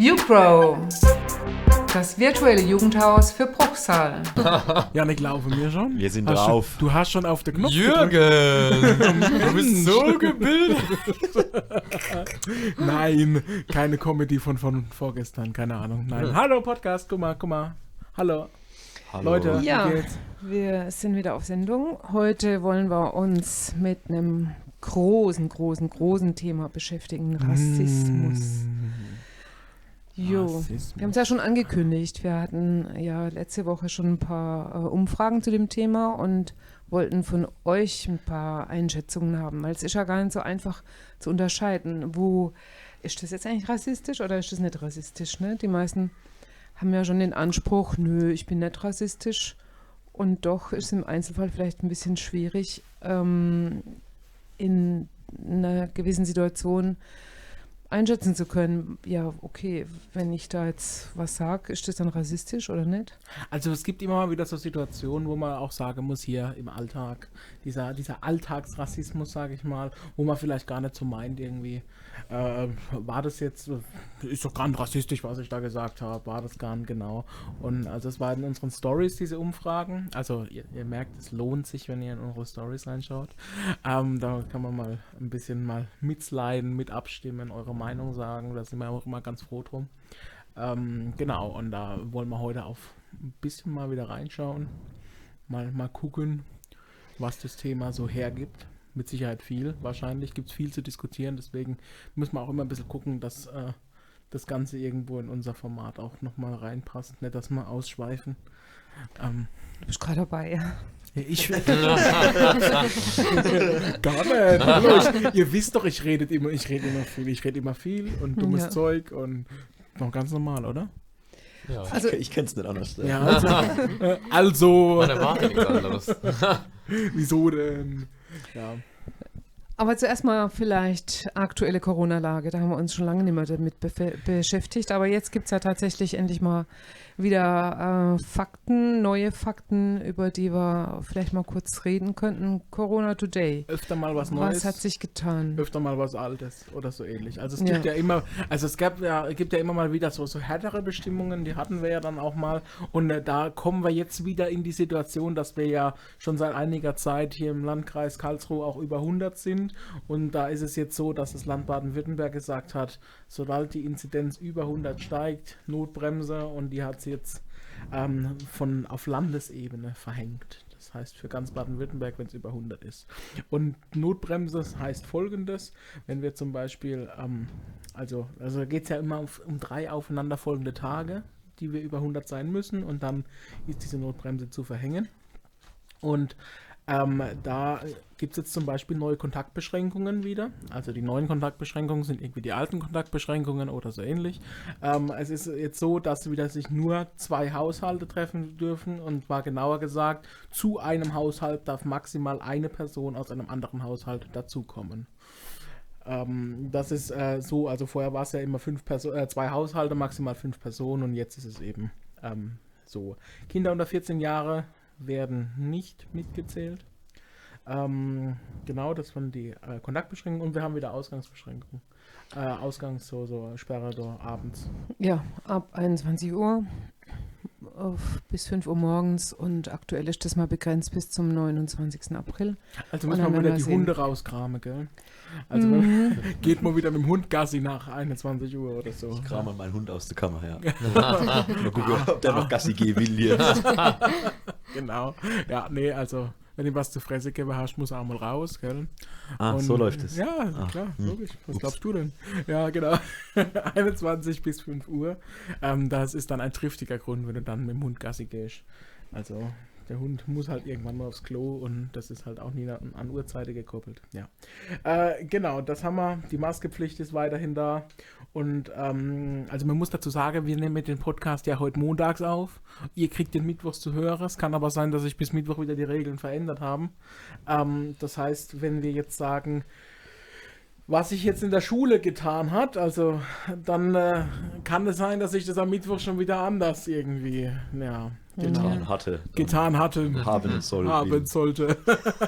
YouGrow, das virtuelle Jugendhaus für Bruchsal. Janik, laufen wir schon? Wir sind hast drauf. Schon, du hast schon auf den Knopf Jürgen, du bist so gebildet. Nein, keine Comedy von, von vorgestern, keine Ahnung. Nein. Hallo Podcast, guck mal, guck mal. Hallo. Hallo. Leute, Ja, wie geht's? wir sind wieder auf Sendung. Heute wollen wir uns mit einem großen, großen, großen Thema beschäftigen: Rassismus. Jo, Rassismus. wir haben es ja schon angekündigt. Wir hatten ja letzte Woche schon ein paar äh, Umfragen zu dem Thema und wollten von euch ein paar Einschätzungen haben, weil es ist ja gar nicht so einfach zu unterscheiden, wo ist das jetzt eigentlich rassistisch oder ist das nicht rassistisch. Ne? Die meisten haben ja schon den Anspruch, nö, ich bin nicht rassistisch. Und doch ist es im Einzelfall vielleicht ein bisschen schwierig, ähm, in einer gewissen Situation einschätzen zu können, ja, okay, wenn ich da jetzt was sage, ist das dann rassistisch oder nicht? Also es gibt immer mal wieder so Situationen, wo man auch sagen muss, hier im Alltag, dieser, dieser Alltagsrassismus, sage ich mal, wo man vielleicht gar nicht so meint irgendwie, äh, war das jetzt, ist doch gar nicht rassistisch, was ich da gesagt habe, war das gar nicht genau. Und also es war in unseren Stories diese Umfragen, also ihr, ihr merkt, es lohnt sich, wenn ihr in unsere Stories reinschaut. Ähm, da kann man mal ein bisschen mal mitsliden, mit abstimmen, eure Meinung sagen, da sind wir auch immer ganz froh drum. Ähm, genau, und da wollen wir heute auf ein bisschen mal wieder reinschauen. Mal, mal gucken, was das Thema so hergibt. Mit Sicherheit viel. Wahrscheinlich gibt es viel zu diskutieren. Deswegen müssen wir auch immer ein bisschen gucken, dass äh, das Ganze irgendwo in unser Format auch nochmal reinpasst. Nicht, dass wir ausschweifen. Ähm, Du bist gerade dabei. ja, ich Gar nicht. Hallo, ich, ihr wisst doch, ich rede immer, ich rede immer viel. Ich rede immer viel und dummes Ja. Zeug und noch ganz normal, oder? Ja. Also, ich kenn's nicht anders. Ja, also, also nichts anderes. wieso denn? Ja. aber zuerst mal vielleicht aktuelle Corona-Lage. Da haben wir uns schon lange nicht mehr damit beschäftigt. Aber jetzt gibt es ja tatsächlich endlich mal wieder äh, Fakten, neue Fakten, über die wir vielleicht mal kurz reden könnten. Corona Today. Öfter mal was Neues. Was hat sich getan? öfter mal was Altes oder so ähnlich. Also es Ja. gibt ja immer, also es gab ja, gibt ja immer mal wieder so, so härtere Bestimmungen, die hatten wir ja dann auch mal. Und äh, da kommen wir jetzt wieder in die Situation, dass wir ja schon seit einiger Zeit hier im Landkreis Karlsruhe auch über 100 sind. Und da ist es jetzt so, dass das Land Baden-Württemberg gesagt hat, sobald die Inzidenz über 100 steigt, Notbremse und die hat sie jetzt ähm, von auf Landesebene verhängt. Das heißt für ganz Baden-Württemberg, wenn es über 100 ist. Und Notbremse heißt folgendes, wenn wir zum Beispiel, ähm, also, also geht es ja immer auf, um drei aufeinanderfolgende Tage, die wir über 100 sein müssen und dann ist diese Notbremse zu verhängen. Und ähm, da gibt es jetzt zum Beispiel neue Kontaktbeschränkungen wieder. Also die neuen Kontaktbeschränkungen sind irgendwie die alten Kontaktbeschränkungen oder so ähnlich. Ähm, es ist jetzt so, dass wieder sich nur zwei Haushalte treffen dürfen und war genauer gesagt, zu einem Haushalt darf maximal eine Person aus einem anderen Haushalt dazukommen. Ähm, das ist äh, so, also vorher war es ja immer fünf Perso äh, zwei Haushalte, maximal fünf Personen und jetzt ist es eben ähm, so. Kinder unter 14 Jahre werden nicht mitgezählt. Ähm, genau, das waren die äh, Kontaktbeschränkungen und wir haben wieder Ausgangsbeschränkungen. Äh, Ausgangs, so, so Sperre so abends. Ja, ab 21 Uhr bis 5 Uhr morgens und aktuell ist das mal begrenzt bis zum 29. April. Also müssen wir wieder die sehen. Hunde rauskramen, gell? Also Mhm. geht mal wieder mit dem Hund Gassi nach 21 Uhr oder so. Ich kram mal meinen Hund aus der Kammer her. mal gucken, ob der noch Gassi gehen will jetzt. Genau. Ja, nee, also wenn du was zu fressen geben hast, muss er auch mal raus, gell? Ah, Und- so läuft es. Ja, Ah, klar, hm. logisch. Was Ups. glaubst du denn? Ja, genau. 21 bis 5 Uhr. Ähm, das ist dann ein triftiger Grund, wenn du dann mit dem Hund Gassi gehst. Also, der Hund muss halt irgendwann mal aufs Klo und das ist halt auch nie an, an Uhrzeiten gekoppelt. Ja. Äh, genau, das haben wir. Die Maskepflicht ist weiterhin da. Und ähm, also man muss dazu sagen, wir nehmen den Podcast ja heute montags auf. Ihr kriegt den Mittwochs zu hören. Es kann aber sein, dass sich bis Mittwoch wieder die Regeln verändert haben. Ähm, das heißt, wenn wir jetzt sagen, was sich jetzt in der Schule getan hat, also dann äh, kann es sein, dass sich das am Mittwoch schon wieder anders irgendwie, ja, genau, Getan hatte. getan hatte, Haben soll. haben sollte.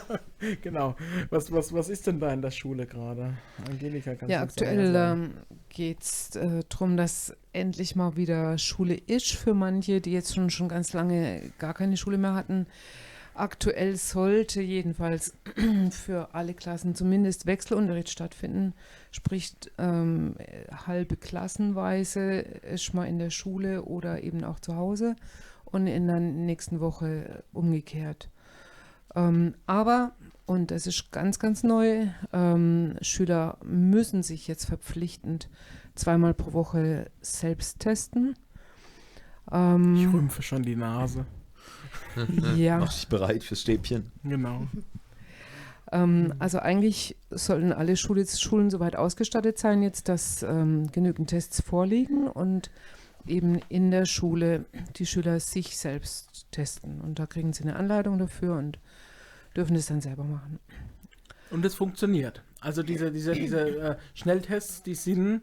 genau. Was, was, was ist denn da in der Schule gerade? Angelika, kannst Ja, aktuell ähm, geht es äh, darum, dass endlich mal wieder Schule ist für manche, die jetzt schon, schon ganz lange gar keine Schule mehr hatten. Aktuell sollte jedenfalls für alle Klassen zumindest Wechselunterricht stattfinden, sprich ähm, halbe Klassenweise ist mal in der Schule oder eben auch zu Hause und in der nächsten Woche umgekehrt. Ähm, aber, und das ist ganz, ganz neu, ähm, Schüler müssen sich jetzt verpflichtend zweimal pro Woche selbst testen. Ähm, ich rümpfe schon die Nase. ja. Mach dich bereit fürs Stäbchen. Genau. Ähm, also eigentlich sollten alle Schule, Schulen soweit ausgestattet sein, jetzt, dass ähm, genügend Tests vorliegen und eben in der Schule die Schüler sich selbst testen. Und da kriegen sie eine Anleitung dafür und dürfen das dann selber machen. Und es funktioniert. Also diese, diese, diese äh, Schnelltests, die sind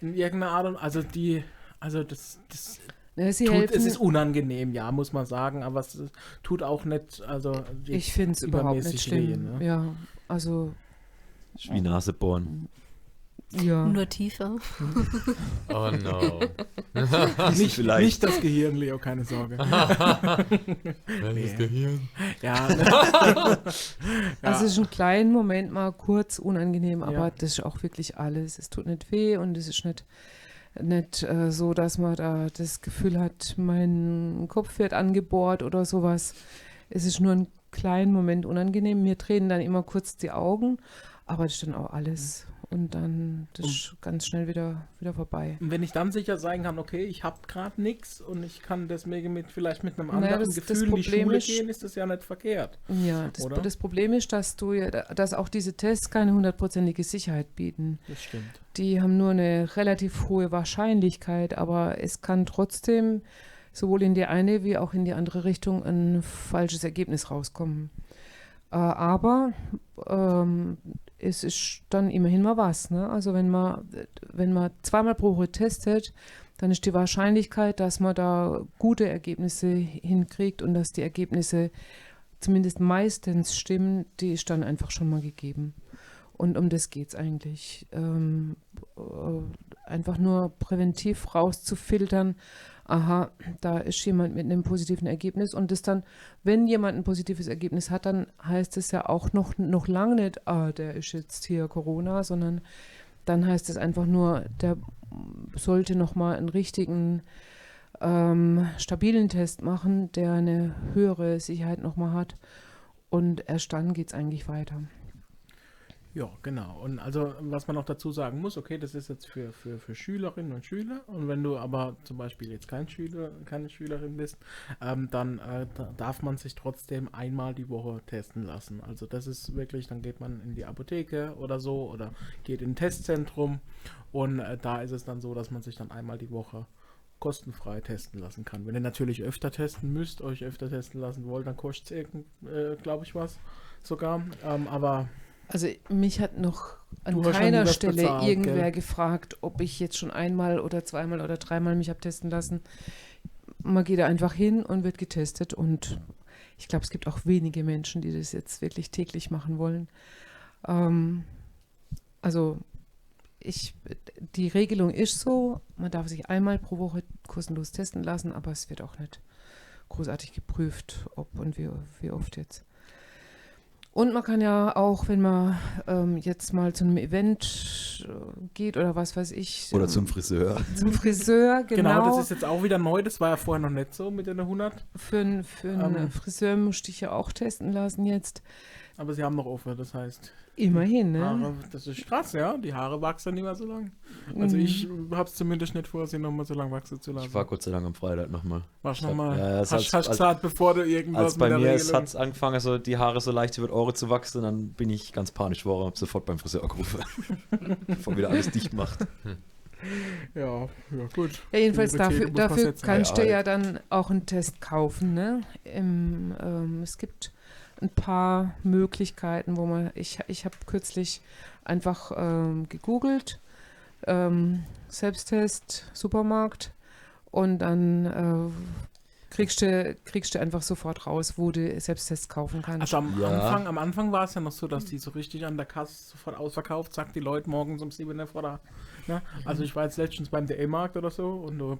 in irgendeiner Art und also die, also das, das ja, sie tut, es ist unangenehm, ja, muss man sagen, aber es tut auch nicht, also ich finde es überhaupt nicht schlimm. Ne? Ja, also wie Nase bohren. Ja. Nur tiefer. Oh no. nicht, nicht das Gehirn, Leo, keine Sorge. Welches Gehirn? Ja. ja. Also es ist einen kleinen Moment mal kurz unangenehm, aber ja. das ist auch wirklich alles. Es tut nicht weh und es ist nicht, nicht äh, so, dass man da das Gefühl hat, mein Kopf wird angebohrt oder sowas. Es ist nur ein kleinen Moment unangenehm. Mir drehen dann immer kurz die Augen, aber das ist dann auch alles und dann das ist ganz schnell wieder, wieder vorbei. Und wenn ich dann sicher sein kann, okay, ich habe gerade nichts und ich kann deswegen mit, vielleicht mit einem anderen naja, das, Gefühl das in die Schule ist, gehen, ist das ja nicht verkehrt. Ja, das, das, Problem ist, dass du dass auch diese Tests keine hundertprozentige Sicherheit bieten. Das stimmt. Die haben nur eine relativ hohe Wahrscheinlichkeit, aber es kann trotzdem sowohl in die eine wie auch in die andere Richtung ein falsches Ergebnis rauskommen. Äh, aber ähm, es ist dann immerhin mal was. Ne? Also wenn man, wenn man zweimal pro Woche testet, dann ist die Wahrscheinlichkeit, dass man da gute Ergebnisse hinkriegt und dass die Ergebnisse zumindest meistens stimmen, die ist dann einfach schon mal gegeben. Und um das geht es eigentlich. Ähm, äh, einfach nur präventiv rauszufiltern, aha, da ist jemand mit einem positiven Ergebnis und das dann, wenn jemand ein positives Ergebnis hat, dann heißt es ja auch noch, noch lange nicht, ah, der ist jetzt hier Corona, sondern dann heißt es einfach nur, der sollte nochmal einen richtigen ähm, stabilen Test machen, der eine höhere Sicherheit nochmal hat und erst dann geht es eigentlich weiter. Ja, genau. Und also, was man noch dazu sagen muss, okay, das ist jetzt für, für, für Schülerinnen und Schüler. Und wenn du aber zum Beispiel jetzt kein Schüler, keine Schülerin bist, ähm, dann äh, da darf man sich trotzdem einmal die Woche testen lassen. Also das ist wirklich, dann geht man in die Apotheke oder so oder geht in ein Testzentrum und äh, da ist es dann so, dass man sich dann einmal die Woche kostenfrei testen lassen kann. Wenn ihr natürlich öfter testen müsst, euch öfter testen lassen wollt, dann kostet es, äh, glaube ich, was sogar. Ähm, aber also mich hat noch an keiner Stelle bezahlt, irgendwer gell? gefragt, ob ich jetzt schon einmal oder zweimal oder dreimal mich habe testen lassen. Man geht da einfach hin und wird getestet und ich glaube, es gibt auch wenige Menschen, die das jetzt wirklich täglich machen wollen. Ähm, also ich, die Regelung ist so, man darf sich einmal pro Woche kostenlos testen lassen, aber es wird auch nicht großartig geprüft, ob und wie, wie oft jetzt. Und man kann ja auch, wenn man ähm, jetzt mal zu einem Event äh, geht oder was weiß ich. Oder ähm, zum Friseur. Zum Friseur, genau. Genau, das ist jetzt auch wieder neu. Das war ja vorher noch nicht so mit den 100. Für, für einen ähm, Friseur musste ich ja auch testen lassen jetzt. Aber sie haben noch offen, das heißt. Immerhin, ne? Haare, das ist krass, ja. Die Haare wachsen nicht mehr so lang. Also mhm. ich habe es zumindest nicht vor, sie nochmal so lang wachsen zu lassen. Ich war Gott sei Dank am Freitag nochmal. Warst nochmal? Ja, hast, hast, hast gesagt, bevor du irgendwas Als bei mir es hat angefangen, also die Haare so leicht über die Ohren zu wachsen, dann bin ich ganz panisch geworden und habe sofort beim Friseur angerufen. bevor wieder alles dicht macht. Ja, ja, gut. Ja, jedenfalls dafür, dafür kannst du ja dann auch einen Test kaufen, ne? Im, ähm, es gibt ein paar Möglichkeiten, wo man, ich, ich habe kürzlich einfach ähm, gegoogelt, ähm, Selbsttest, Supermarkt und dann äh, kriegst du, kriegst du einfach sofort raus, wo du Selbsttests kaufen kannst. Also am, ja. Anfang, am Anfang war es ja noch so, dass die so richtig an der Kasse sofort ausverkauft, sagt die Leute morgens um 7 Uhr vor der Ne? Also ich war jetzt letztens beim DM-Markt oder so und da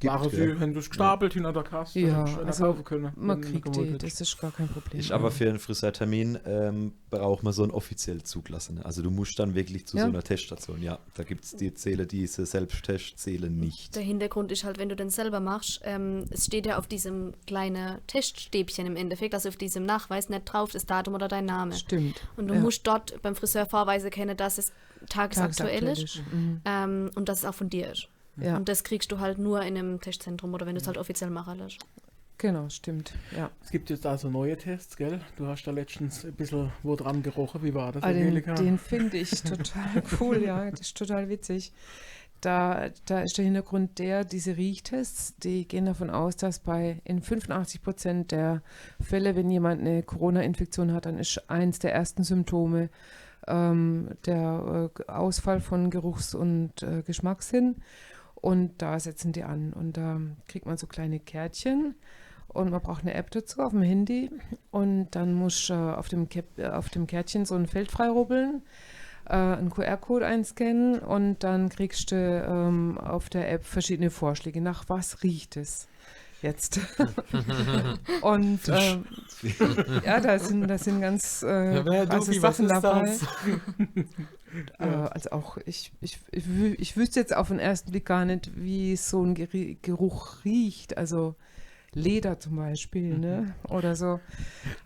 Sie, ja. haben das gestapelt hinter der Kasse. Ja, also kaufen können. Man wenn kriegt die, das ist gar kein Problem. Ich aber für einen Friseurtermin ähm, braucht man so einen offiziell zugelassenen. Also du musst dann wirklich zu Ja. so einer Teststation. Ja, da gibt es die Zähle, diese Selbsttest zählen nicht. Der Hintergrund ist halt, wenn du den selber machst, ähm, es steht ja auf diesem kleinen Teststäbchen im Endeffekt, also auf diesem Nachweis nicht drauf das Datum oder dein Name. Stimmt. Und du Ja. musst dort beim Friseur vorweisen können, dass es tagesaktuell Tagesaktuell ist Mhm. ähm, und dass es auch von dir ist. Ja, Und das kriegst du halt nur in einem Testzentrum oder wenn du es halt offiziell machen lässt. genau, stimmt. Ja. Es gibt jetzt also neue Tests, gell? Du hast da letztens ein bisschen wo dran gerochen. Wie war das, Ah, den Angelika? den finde ich total cool, ja. Das ist total witzig. Da, da ist der Hintergrund der, diese Riechtests, die gehen davon aus, dass bei in 85 Prozent der Fälle, wenn jemand eine Corona-Infektion hat, dann ist eins der ersten Symptome ähm, der äh, Ausfall von Geruchs- und äh, Geschmackssinn. Und da setzen die an. Und da kriegt man so kleine Kärtchen. Und man braucht eine App dazu auf dem Handy. Und dann muss äh, auf, dem Käpp- äh, auf dem Kärtchen so ein Feld freirubbeln, äh, einen QR-Code einscannen und dann kriegst du ähm, auf der App verschiedene Vorschläge. Nach was riecht es jetzt? und ähm, ja, da sind, da sind ganz äh, krasse Sachen dabei. Äh, also auch, ich, ich, ich, ich wüsste jetzt auf den ersten Blick gar nicht, wie so ein Geruch riecht. Also Leder zum Beispiel, ne? Oder so.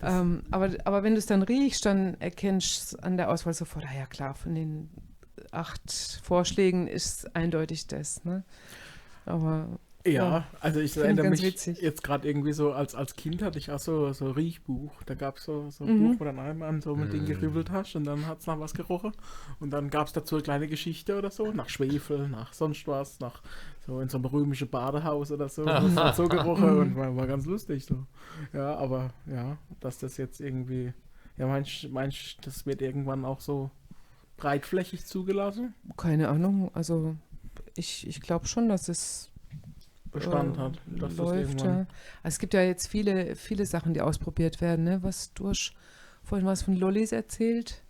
Ähm, aber, aber wenn du es dann riechst, dann erkennst du an der Auswahl sofort, ah ja klar, von den acht Vorschlägen ist eindeutig das, ne? Aber Ja, also ich erinnere mich witzig. jetzt gerade irgendwie so, als, als Kind hatte ich auch so, so Riechbuch. Da gab es so, so ein Mhm. Buch, wo dann einmal so mit denen gerübelt hast und dann hat es nach was gerochen. Und dann gab es dazu eine kleine Geschichte oder so, nach Schwefel, nach sonst was, nach so in so einem römischen Badehaus oder so. Das hat so gerochen und war, war ganz lustig so. Ja, aber ja, dass das jetzt irgendwie, ja, meinst meinst du, das wird irgendwann auch so breitflächig zugelassen? keine Ahnung, also ich, ich glaube schon, dass es Bestand äh, hat. Dass das läuft. irgendwann Ja. Also es gibt ja jetzt viele, viele Sachen, die ausprobiert werden. Ne? Was du hast vorhin was von Lollis erzählt.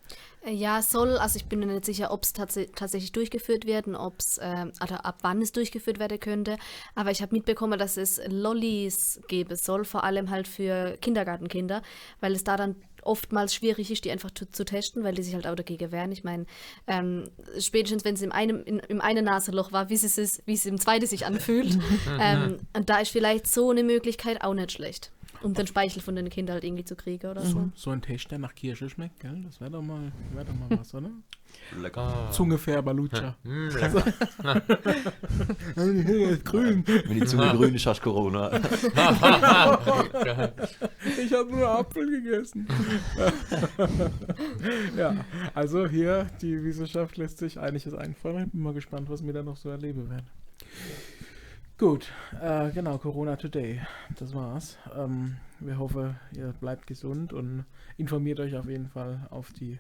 Äh, Ja, soll, also ich bin mir nicht sicher, ob es tats tatsächlich durchgeführt werden, ob es, äh, oder ab wann es durchgeführt werden könnte. Aber ich habe mitbekommen, dass es Lollis geben soll, vor allem halt für Kindergartenkinder, weil es da dann oftmals schwierig ist, die einfach zu, zu testen, weil die sich halt auch dagegen wehren. Ich meine, ähm, spätestens wenn es im einen, in, im einen Nasenloch war, wie es, ist, wie es im zweiten sich anfühlt. ähm, und da ist vielleicht so eine Möglichkeit auch nicht schlecht, um den Speichel von den Kindern halt irgendwie zu kriegen oder so. So ein Test, der nach Kirsche schmeckt, gell? Das wäre doch mal, wär doch mal was, oder? Lecker. Zungefärber Lutscher. Mm, grün. Wenn die Zunge grün ist, hast du Corona. Ich habe nur Apfel gegessen. ja, also hier, die Wissenschaft lässt sich einiges einfallen. Ich bin mal gespannt, was wir da noch so erleben werden. Gut, äh, genau, Corona Today. Das war's. Ähm, wir hoffen, ihr bleibt gesund und informiert euch auf jeden Fall auf die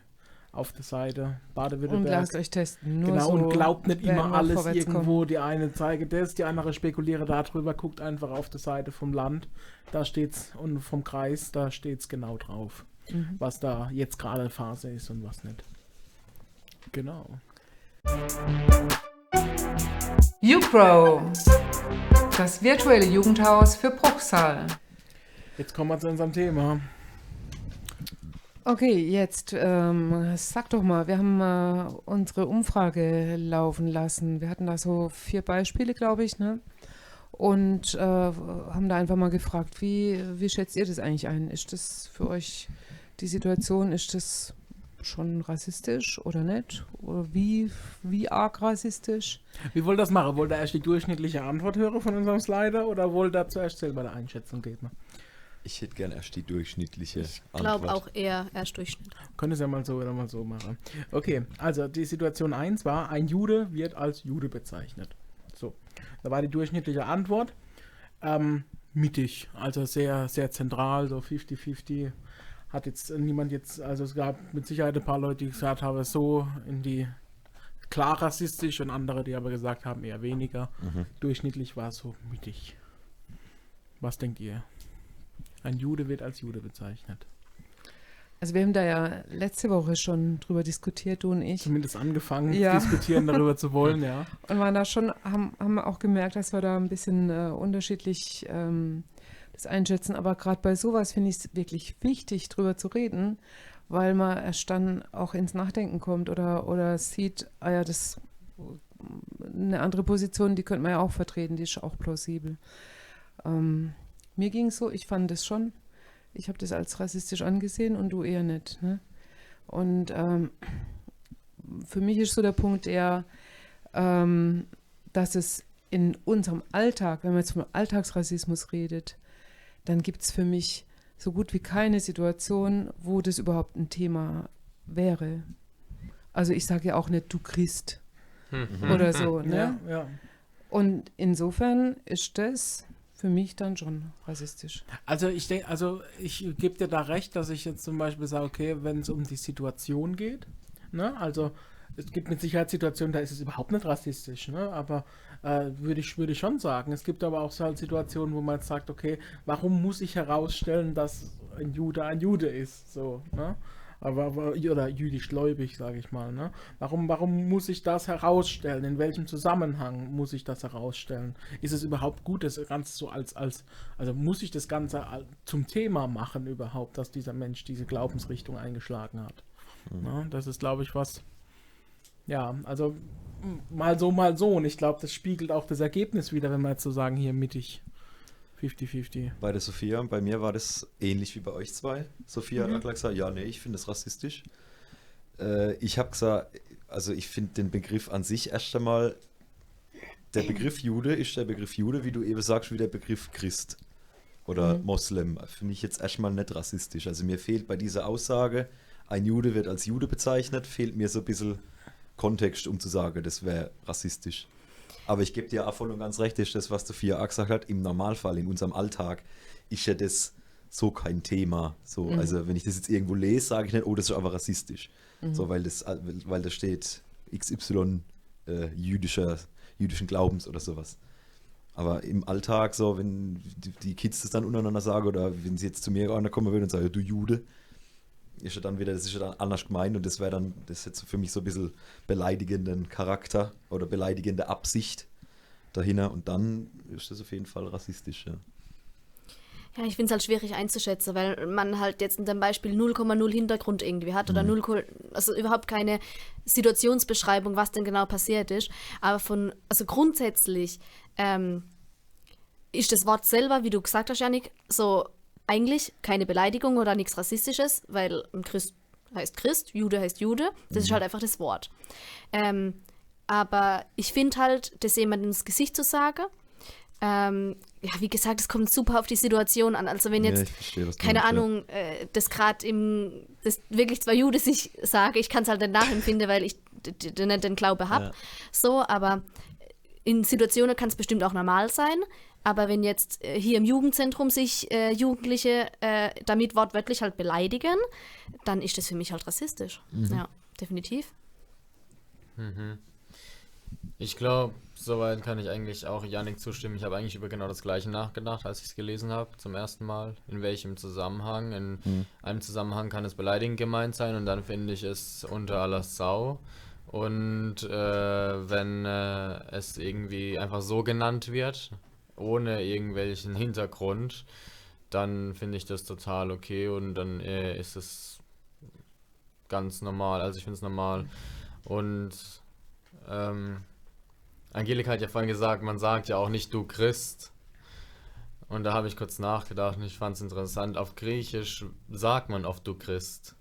auf der Seite Und Baden-Württemberg. lasst euch testen. Nur Genau, so und glaubt nicht immer alles irgendwo. Die eine zeigt das, die andere spekuliere darüber, guckt einfach auf der Seite vom Land. Da steht's und vom Kreis, da steht's genau drauf, Mhm. was da jetzt gerade Phase ist und was nicht. Genau. YouGrow, das virtuelle Jugendhaus für Bruchsal. Jetzt kommen wir zu unserem Thema. Okay, jetzt ähm, sag doch mal, wir haben äh, unsere Umfrage laufen lassen. Wir hatten da so vier Beispiele, glaube ich, ne? Und äh, haben da einfach mal gefragt, wie, wie schätzt ihr das eigentlich ein? Ist das für euch die Situation, ist das schon rassistisch oder nicht? Oder wie, wie arg rassistisch? Wie wollt ihr das machen? Wollt ihr erst die durchschnittliche Antwort hören von unserem Slider oder wollt ihr zuerst selber eine Einschätzung geben? Ich hätte gern erst die durchschnittliche Ich glaube Antwort. auch eher erst Durchschnitt. Könnt es ja mal so oder mal so machen. Okay, also die Situation 1 war, ein Jude wird als Jude bezeichnet. So, da war die durchschnittliche Antwort ähm, mittig, also sehr, sehr zentral, so 50-50. Hat jetzt niemand jetzt, also es gab mit Sicherheit ein paar Leute, die gesagt haben, so in die klar rassistisch und andere, die aber gesagt haben, eher weniger. Mhm. Durchschnittlich war es so mittig. Was denkt ihr? Ein Jude wird als Jude bezeichnet. Also wir haben da ja letzte Woche schon drüber diskutiert, du und ich. Zumindest angefangen, Ja. diskutieren darüber zu wollen, ja. Und waren da schon, haben, haben wir auch gemerkt, dass wir da ein bisschen äh, unterschiedlich ähm, das einschätzen. Aber gerade bei sowas finde ich es wirklich wichtig, drüber zu reden, weil man erst dann auch ins Nachdenken kommt oder, oder sieht, ah ja, das eine andere Position, die könnte man ja auch vertreten, die ist auch plausibel. Ähm, mir ging es so, ich fand es schon, ich habe das als rassistisch angesehen und du eher nicht. Ne? Und ähm, für mich ist so der Punkt eher, ähm, dass es in unserem Alltag, wenn man jetzt vom Alltagsrassismus redet, dann gibt es für mich so gut wie keine Situation, wo das überhaupt ein Thema wäre. Also ich sage ja auch nicht, du Christ Mhm. oder so. Ne? Ja, ja. Und insofern ist das für mich dann schon rassistisch. Also ich denke, also ich gebe dir da recht, dass ich jetzt zum Beispiel sage, okay, wenn es um die Situation geht, ne, also es gibt mit Sicherheit Situationen, da ist es überhaupt nicht rassistisch, ne, aber äh, würde ich, würde ich schon sagen. Es gibt aber auch so halt Situationen, wo man sagt, okay, warum muss ich herausstellen, dass ein Jude ein Jude ist, so, ne? Aber, aber oder jüdisch gläubig, sage ich mal, ne? Warum, warum muss ich das herausstellen? In welchem Zusammenhang muss ich das herausstellen? Ist es überhaupt gut, das Ganze so als, als, also muss ich das Ganze zum Thema machen überhaupt, dass dieser Mensch diese Glaubensrichtung eingeschlagen hat? Ne? Das ist, glaube ich, was, ja, also mal so, mal so. Und ich glaube, das spiegelt auch das Ergebnis wieder, wenn wir jetzt so sagen, hier mittig 50-50. Bei der Sophia, bei mir war das ähnlich wie bei euch zwei. Sophia Mhm. hat gesagt, ja, nee, ich finde das rassistisch. Äh, ich habe gesagt, also ich finde den Begriff an sich erst einmal, der Begriff Jude ist der Begriff Jude, wie du eben sagst, wie der Begriff Christ oder Mhm. Moslem. Finde ich jetzt erstmal nicht rassistisch. Also mir fehlt bei dieser Aussage, ein Jude wird als Jude bezeichnet, fehlt mir so ein bisschen Kontext, um zu sagen, das wäre rassistisch. Aber ich gebe dir auch voll und ganz recht, ist das, was Sophia auch gesagt hat, im Normalfall, in unserem Alltag, ist ja das so kein Thema. So, Mhm. Also wenn ich das jetzt irgendwo lese, sage ich nicht, oh, das ist aber rassistisch. Mhm. So, weil das, weil da steht XY äh, jüdischer, jüdischen Glaubens oder sowas. Aber im Alltag, so, wenn die, die Kids das dann untereinander sagen oder wenn sie jetzt zu mir einer kommen würden und sagen, du Jude, ist ja dann wieder, das ist ja dann anders gemeint und das wäre dann, das hätte für mich so ein bisschen beleidigenden Charakter oder beleidigende Absicht dahinter und dann ist das auf jeden Fall rassistisch, ja. Ja, ich finde es halt schwierig einzuschätzen, weil man halt jetzt in dem Beispiel 0,0 Hintergrund irgendwie hat oder 0, also überhaupt keine Situationsbeschreibung, was denn genau passiert ist. Aber von, also grundsätzlich ähm, ist das Wort selber, wie du gesagt hast, Janik, so eigentlich keine Beleidigung oder nichts Rassistisches, weil ein Christ heißt Christ, Jude heißt Jude. Das ist halt einfach das Wort. Ähm, aber ich finde halt, das jemandem ins Gesicht zu sagen, ähm, ja, wie gesagt, es kommt super auf die Situation an. Also wenn Ja, jetzt, ich verstehe, keine ja. Ahnung, äh, das gerade im, das wirklich zwei Judes ich sage, ich kann es halt nicht nachempfinden, weil ich d- d- nicht den Glaube habe. Ja. So, aber in Situationen kann es bestimmt auch normal sein. Aber wenn jetzt äh, hier im Jugendzentrum sich äh, Jugendliche äh, damit wortwörtlich halt beleidigen, dann ist das für mich halt rassistisch. Mhm. Ja, definitiv. Ich glaube, soweit kann ich eigentlich auch Yannick zustimmen. Ich habe eigentlich über genau das Gleiche nachgedacht, als ich es gelesen habe, zum ersten Mal. In welchem Zusammenhang? In Mhm. einem Zusammenhang kann es beleidigend gemeint sein und dann finde ich es unter aller Sau. Und äh, wenn äh, es irgendwie einfach so genannt wird, ohne irgendwelchen Hintergrund, dann finde ich das total okay und dann äh, ist es ganz normal. Also ich finde es normal. Und ähm, Angelika hat ja vorhin gesagt, man sagt ja auch nicht du Christ. Und da habe ich kurz nachgedacht und ich fand es interessant. Auf Griechisch sagt man oft du Christ.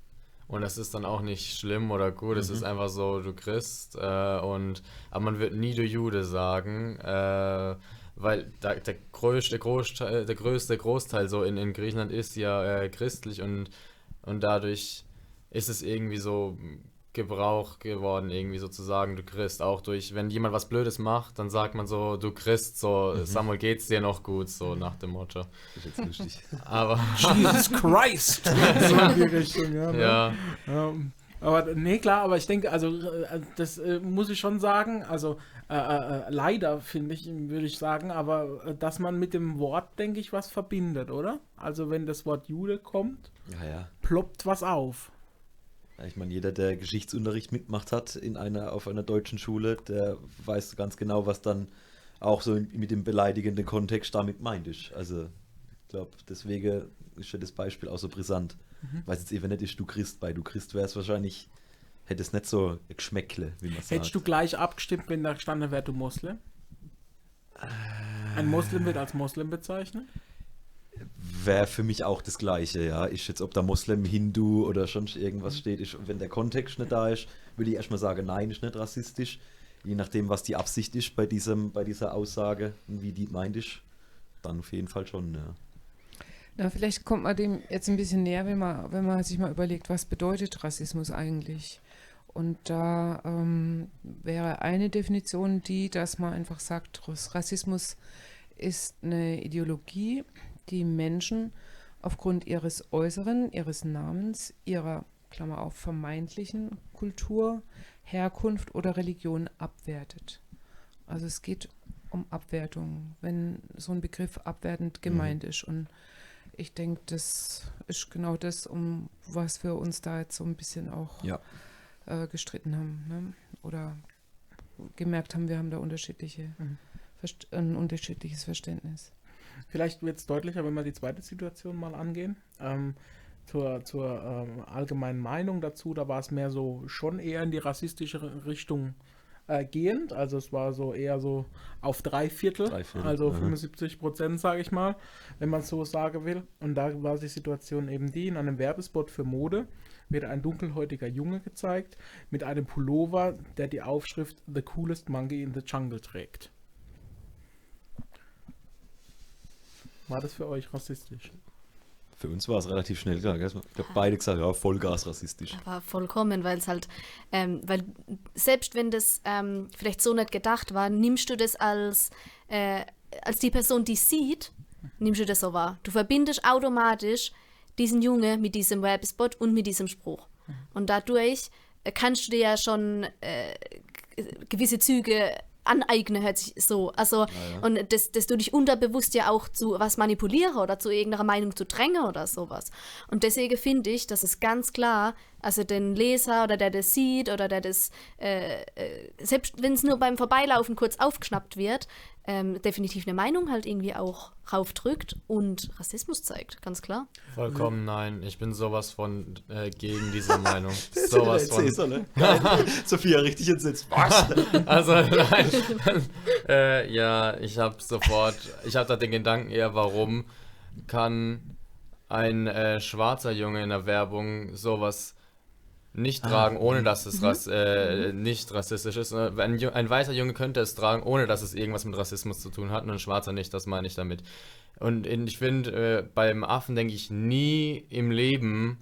Und das ist dann auch nicht schlimm oder gut, es ist einfach so du Christ. Äh, und, aber man wird nie du Jude sagen, äh, weil da, der, größte, Großteil, der größte Großteil so in, in Griechenland ist ja äh, christlich und, und dadurch ist es irgendwie so Gebrauch geworden, irgendwie sozusagen, du Christ, auch durch, wenn jemand was Blödes macht, dann sagt man so, du Christ, so, Samuel, geht's dir noch gut, so nach dem Motto. Das ist jetzt lustig. Aber, Jesus Christ! so in die Richtung, ja. ne? ja, Ähm, aber nee, klar, aber ich denke, also äh, das äh, muss ich schon sagen, also äh, äh, leider finde ich, würde ich sagen, aber äh, dass man mit dem Wort, denke ich, was verbindet, oder? Also wenn das Wort Jude kommt, Ja, ja. ploppt was auf. Ja, ich meine, jeder, der Geschichtsunterricht mitgemacht hat in einer, auf einer deutschen Schule, der weiß ganz genau, was dann auch so mit dem beleidigenden Kontext damit meint ist. Also, ich glaube, deswegen ist ja das Beispiel auch so brisant. Mhm. Weiß jetzt eben nicht, ist du Christ bei du Christ wärst wahrscheinlich, hätte es nicht so Geschmäckle, wie man sagt. Hättest du gleich abgestimmt, wenn da gestanden wäre, du Moslem? Ein Moslem wird als Moslem bezeichnet? Wäre für mich auch das Gleiche, ja. Ist jetzt, ob da Moslem, Hindu oder schon irgendwas Mhm. steht, ist, wenn der Kontext nicht da ist, würde ich erstmal sagen, nein, ist nicht rassistisch. Je nachdem, was die Absicht ist bei, diesem, bei dieser Aussage und wie die meint ist, dann auf jeden Fall schon, ja. Na, vielleicht kommt man dem jetzt ein bisschen näher, wenn man, wenn man sich mal überlegt, was bedeutet Rassismus eigentlich? Und da ähm, wäre eine Definition die, dass man einfach sagt, Rass- Rassismus ist eine Ideologie, die Menschen aufgrund ihres Äußeren, ihres Namens, ihrer, Klammer auf, vermeintlichen Kultur, Herkunft oder Religion abwertet. Also es geht um Abwertung, wenn so ein Begriff abwertend gemeint ist. Und ich denke, das ist genau das, um was wir uns da jetzt so ein bisschen auch Ja. äh, gestritten haben. Ne? Oder gemerkt haben, wir haben da unterschiedliche, Mhm. Ein unterschiedliches Verständnis. Vielleicht wird es deutlicher, wenn wir die zweite Situation mal angehen. Ähm, zur zur ähm, allgemeinen Meinung dazu, da war es mehr so schon eher in die rassistische Richtung äh, gehend. Also es war so eher so auf drei Viertel, Drei Viertel, also aha. 75 Prozent, sage ich mal, wenn man so sagen will. Und da war die Situation eben die, in einem Werbespot für Mode wird ein dunkelhäutiger Junge gezeigt mit einem Pullover, der die Aufschrift The Coolest Monkey in the Jungle trägt. War das für euch rassistisch? Für uns war es relativ schnell klar. gell? Ich glaube, beide gesagt, ja, Vollgas rassistisch. Aber vollkommen, weil es halt, ähm, weil selbst wenn das ähm, vielleicht so nicht gedacht war, nimmst du das als, äh, als die Person, die sieht, nimmst du das so wahr. Du verbindest automatisch diesen Junge mit diesem Werbespot und mit diesem Spruch. Und dadurch äh, kannst du dir ja schon äh, gewisse Züge aneignen, hört sich so. Also, und das, das du dich unterbewusst ja auch zu was manipulieren oder zu irgendeiner Meinung zu drängen oder sowas. Und deswegen finde ich, dass es ganz klar, also den Leser oder der das sieht oder der das, äh, äh, selbst wenn es nur beim Vorbeilaufen kurz aufgeschnappt wird, ähm, definitiv eine Meinung halt irgendwie auch raufdrückt und Rassismus zeigt, ganz klar. Vollkommen nein. Ich bin sowas von äh, gegen diese Meinung. sowas von. Cäsar, ne? Sophia, richtig entsetzt. Was? Also nein. äh, ja, ich habe sofort, ich habe da den Gedanken eher, warum kann ein äh, schwarzer Junge in der Werbung sowas nicht tragen, ohne dass es ras äh, nicht rassistisch ist. Äh, Ein, ein weißer Junge könnte es tragen, ohne dass es irgendwas mit Rassismus zu tun hat, und ein schwarzer nicht, das meine ich damit. Und ich finde, äh, beim Affen denke ich nie im Leben,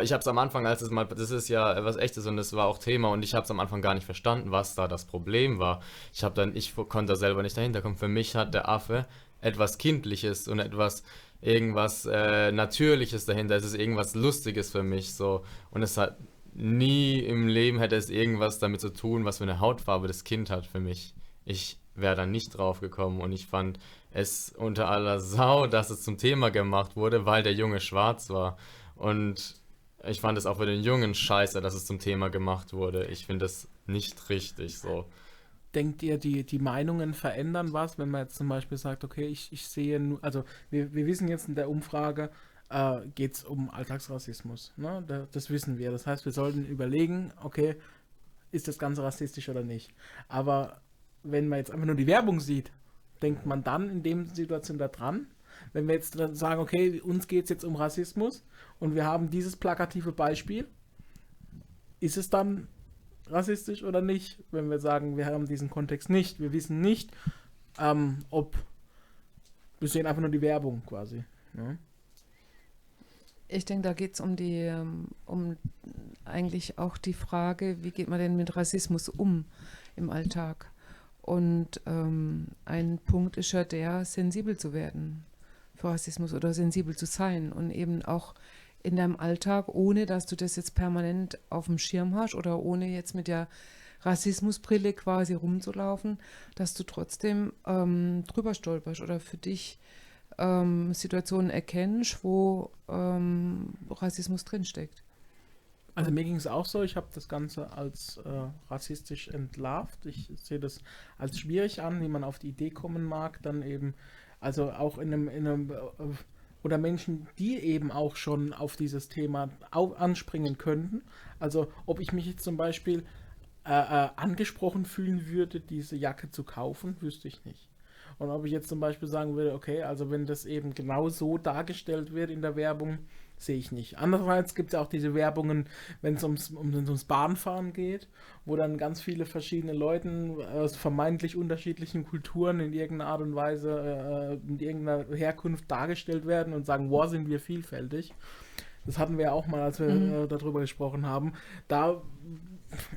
ich habe es am Anfang, als es mal, das ist ja was echtes und das war auch Thema und ich habe es am Anfang gar nicht verstanden, was da das Problem war. Ich habe dann, ich konnte da selber nicht dahinter kommen. Für mich hat der Affe etwas Kindliches und etwas, irgendwas äh, Natürliches dahinter. Es ist irgendwas Lustiges für mich so und es hat nie im Leben hätte es irgendwas damit zu tun, was für eine Hautfarbe das Kind hat für mich. Ich wäre da nicht drauf gekommen und ich fand es unter aller Sau, dass es zum Thema gemacht wurde, weil der Junge schwarz war. Und ich fand es auch für den Jungen scheiße, dass es zum Thema gemacht wurde. Ich finde das nicht richtig so. Denkt ihr, die, die Meinungen verändern was, wenn man jetzt zum Beispiel sagt, okay, ich, ich sehe nur, also wir, wir wissen jetzt in der Umfrage, äh, geht es um Alltagsrassismus. Ne? Da, das wissen wir. Das heißt, wir sollten überlegen, okay, ist das Ganze rassistisch oder nicht. Aber wenn man jetzt einfach nur die Werbung sieht, denkt man dann in dem Situation da dran. Wenn wir jetzt dann sagen, okay, uns geht es jetzt um Rassismus und wir haben dieses plakative Beispiel, ist es dann rassistisch oder nicht, wenn wir sagen, wir haben diesen Kontext nicht. Wir wissen nicht, ähm, ob wir sehen einfach nur die Werbung quasi. Ne? Ich denke, da geht es um die, ähm, um eigentlich auch die Frage, wie geht man denn mit Rassismus um im Alltag? Und ähm, ein Punkt ist ja der, sensibel zu werden für Rassismus oder sensibel zu sein und eben auch in deinem Alltag, ohne dass du das jetzt permanent auf dem Schirm hast oder ohne jetzt mit der Rassismusbrille quasi rumzulaufen, dass du trotzdem ähm, drüber stolperst oder für dich ähm, Situationen erkennst, wo ähm, Rassismus drinsteckt. Also mir ging es auch so, ich habe das Ganze als äh, rassistisch entlarvt. Ich sehe das als schwierig an, wie man auf die Idee kommen mag, dann eben, also auch in einem, in einem äh, oder Menschen, die eben auch schon auf dieses Thema au- anspringen könnten. Also ob ich mich jetzt zum Beispiel äh, äh, angesprochen fühlen würde, diese Jacke zu kaufen, wüsste ich nicht. Und ob ich jetzt zum Beispiel sagen würde, okay, also wenn das eben genau so dargestellt wird in der Werbung, sehe ich nicht. Andererseits gibt es auch diese Werbungen, wenn es ums, um, ums Bahnfahren geht, wo dann ganz viele verschiedene Leute aus vermeintlich unterschiedlichen Kulturen in irgendeiner Art und Weise, äh, in irgendeiner Herkunft dargestellt werden und sagen, wow, sind wir vielfältig. Das hatten wir ja auch mal, als wir Mhm. äh, darüber gesprochen haben. Da,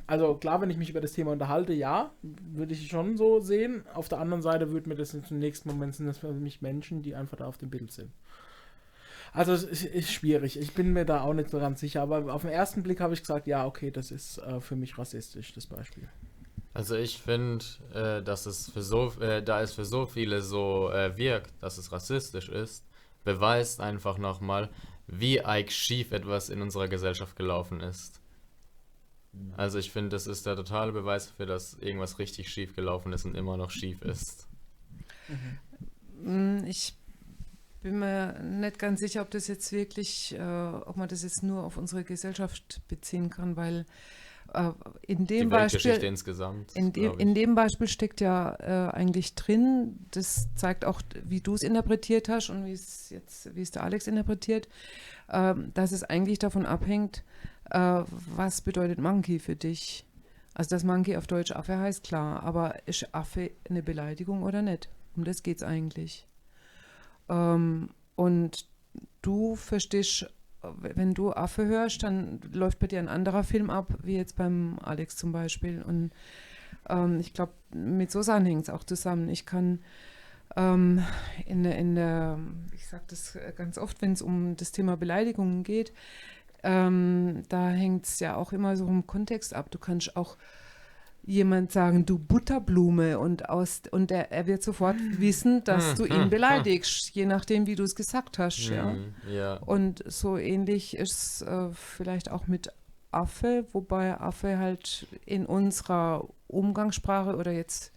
also klar, wenn ich mich über das Thema unterhalte, ja, würde ich schon so sehen. Auf der anderen Seite würde mir das im nächsten Moment sind das für mich Menschen, die einfach da auf dem Bild sind. Also es ist, ist schwierig. Ich bin mir da auch nicht so ganz sicher. Aber auf den ersten Blick habe ich gesagt, ja, okay, das ist äh, für mich rassistisch, das Beispiel. Also ich finde, äh, dass es für so, äh, da es für so viele so äh, wirkt, dass es rassistisch ist, beweist einfach nochmal, wie eig schief etwas in unserer Gesellschaft gelaufen ist. Also ich finde, das ist der totale Beweis dafür, dass irgendwas richtig schief gelaufen ist und immer noch schief ist. Mm, Ich bin mir nicht ganz sicher, ob das jetzt wirklich, äh, ob man das jetzt nur auf unsere Gesellschaft beziehen kann, weil äh, in Die dem Weltgeschichte Beispiel, insgesamt. in, ich. in dem Beispiel steckt ja äh, eigentlich drin, das zeigt auch, wie du es interpretiert hast und wie es jetzt, wie es der Alex interpretiert, ähm, dass es eigentlich davon abhängt, äh, was bedeutet Monkey für dich. Also, dass Monkey auf Deutsch Affe heißt, klar, aber ist Affe eine Beleidigung oder nicht? Um das geht es eigentlich. Ähm, und du verstehst, wenn du Affe hörst, dann läuft bei dir ein anderer Film ab, wie jetzt beim Alex zum Beispiel. Und ähm, ich glaube, mit so Sachen hängt es auch zusammen. Ich kann ähm, in, in der, ich sage das ganz oft, wenn es um das Thema Beleidigungen geht, ähm, da hängt es ja auch immer so im Kontext ab. Du kannst auch jemand sagen, du Butterblume und aus und er, er wird sofort wissen, dass du ihn beleidigst, je nachdem, wie du es gesagt hast. Ja. Ja. Und so ähnlich ist es äh, vielleicht auch mit Affe, wobei Affe halt in unserer Umgangssprache oder jetzt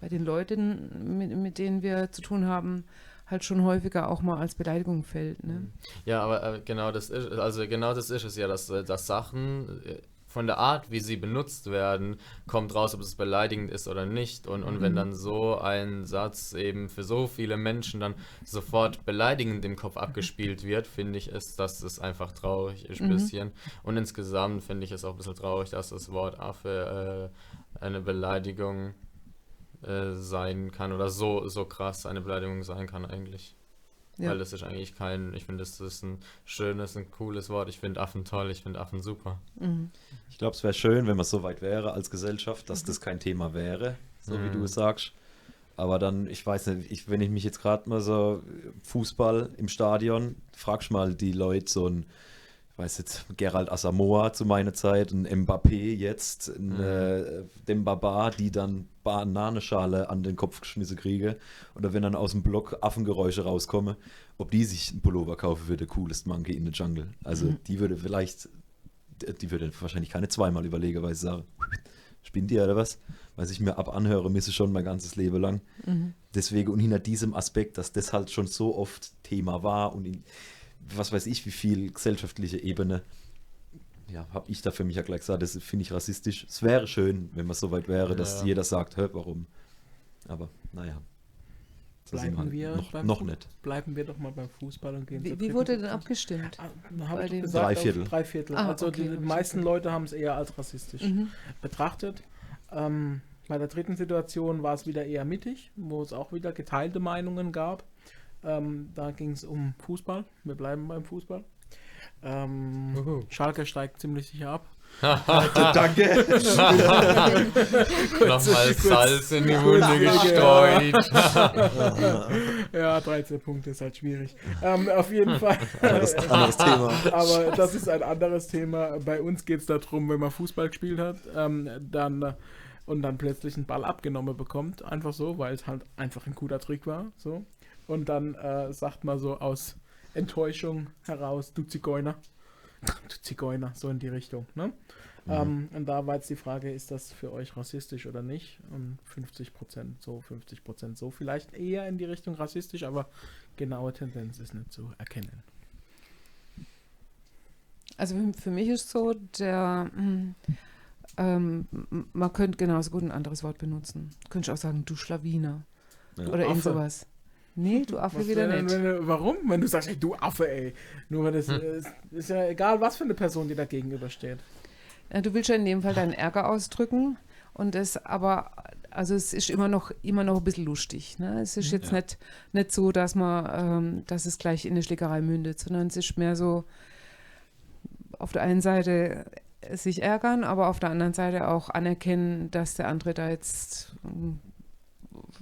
bei den Leuten, mit, mit denen wir zu tun haben, halt schon häufiger auch mal als Beleidigung fällt. Ne? Ja, aber äh, genau das ist, also genau das ist es ja, dass, äh, dass Sachen äh, von der Art, wie sie benutzt werden, kommt raus, ob es beleidigend ist oder nicht. Und, und wenn dann so ein Satz eben für so viele Menschen dann sofort beleidigend im Kopf abgespielt wird, finde ich es, dass es einfach traurig ist ein Mhm. bisschen. Und insgesamt finde ich es auch ein bisschen traurig, dass das Wort Affe äh, eine Beleidigung äh, sein kann oder so, so krass eine Beleidigung sein kann eigentlich. Ja. Weil das ist eigentlich kein, ich finde, das ist ein schönes, ein cooles Wort. Ich finde Affen toll, ich finde Affen super. Mhm. Ich glaube, es wäre schön, wenn man so weit wäre als Gesellschaft, dass das kein Thema wäre, so wie Mhm. du es sagst. Aber dann, ich weiß nicht, ich, wenn ich mich jetzt gerade mal so Fußball im Stadion, fragst mal die Leute so ein, ich weiß jetzt, Gerald Asamoah zu meiner Zeit, ein Mbappé jetzt, ein Mhm. äh, Dembaba, die dann Bananenschale an den Kopf geschmissen kriege. Oder wenn dann aus dem Block Affengeräusche rauskommen, ob die sich einen Pullover kaufen für der coolest Monkey in the Jungle. Also Mhm. die würde vielleicht die würde wahrscheinlich keine zweimal überlegen, weil sie sagen, spinnt ihr oder was? Weil ich mir ab anhöre, misse schon mein ganzes Leben lang. Mhm. Deswegen und hinter diesem Aspekt, dass das halt schon so oft Thema war und in, was weiß ich, wie viel gesellschaftliche Ebene, ja, habe ich da für mich ja gleich gesagt, das finde ich rassistisch. Es wäre schön, wenn man so weit wäre, dass Ja. jeder sagt, hör, warum. Aber naja. So Bleiben wir, noch, beim noch Fu- nicht. Bleiben wir doch mal beim Fußball und gehen Wie, wie wurde denn abgestimmt? Ah, Bei dem- gesagt, Drei auf Viertel. Drei Viertel. Ah, also okay, die meisten verstanden. Leute haben es eher als rassistisch Mhm. betrachtet. Ähm, bei der dritten Situation war es wieder eher mittig, wo es auch wieder geteilte Meinungen gab. Ähm, da ging es um Fußball. Wir bleiben beim Fußball. Ähm. Schalke steigt ziemlich sicher ab. Danke. Nochmal Salz in die Wunde gestreut. Ja, 13 Punkte ist halt schwierig. Ähm, auf jeden Fall. anderes, anderes Thema. Aber das ist ein anderes Thema. Bei uns geht es darum, wenn man Fußball gespielt hat, ähm, dann und dann plötzlich einen Ball abgenommen bekommt, einfach so, weil es halt einfach ein guter Trick war. So. und dann äh, sagt man so aus Enttäuschung heraus, du Zigeuner. Du Zigeuner, so in die Richtung. Ne? Mhm. Ähm, und da war jetzt die Frage, ist das für euch rassistisch oder nicht? Und 50% so, 50% so. Vielleicht eher in die Richtung rassistisch, aber genaue Tendenz ist nicht zu erkennen. Also für- mich ist so, der, mm, ähm, man könnte genauso gut ein anderes Wort benutzen. Könnte ich auch sagen, du Schlawiner. Ja. Oder irgend sowas. Nee, du Affe Was wieder denn, nicht. Wenn warum? Wenn du sagst, ey, du Affe, ey. Nur weil das äh, ist, ist ja egal, was für eine Person dir da gegenübersteht. Ja, du willst ja in dem Fall deinen Ärger ausdrücken und es aber, also es ist immer noch, immer noch ein bisschen lustig. Ne? Es ist jetzt Ja. nicht, nicht so, dass man, ähm, dass es gleich in eine Schlägerei mündet, sondern es ist mehr so auf der einen Seite sich ärgern, aber auf der anderen Seite auch anerkennen, dass der andere da jetzt ähm,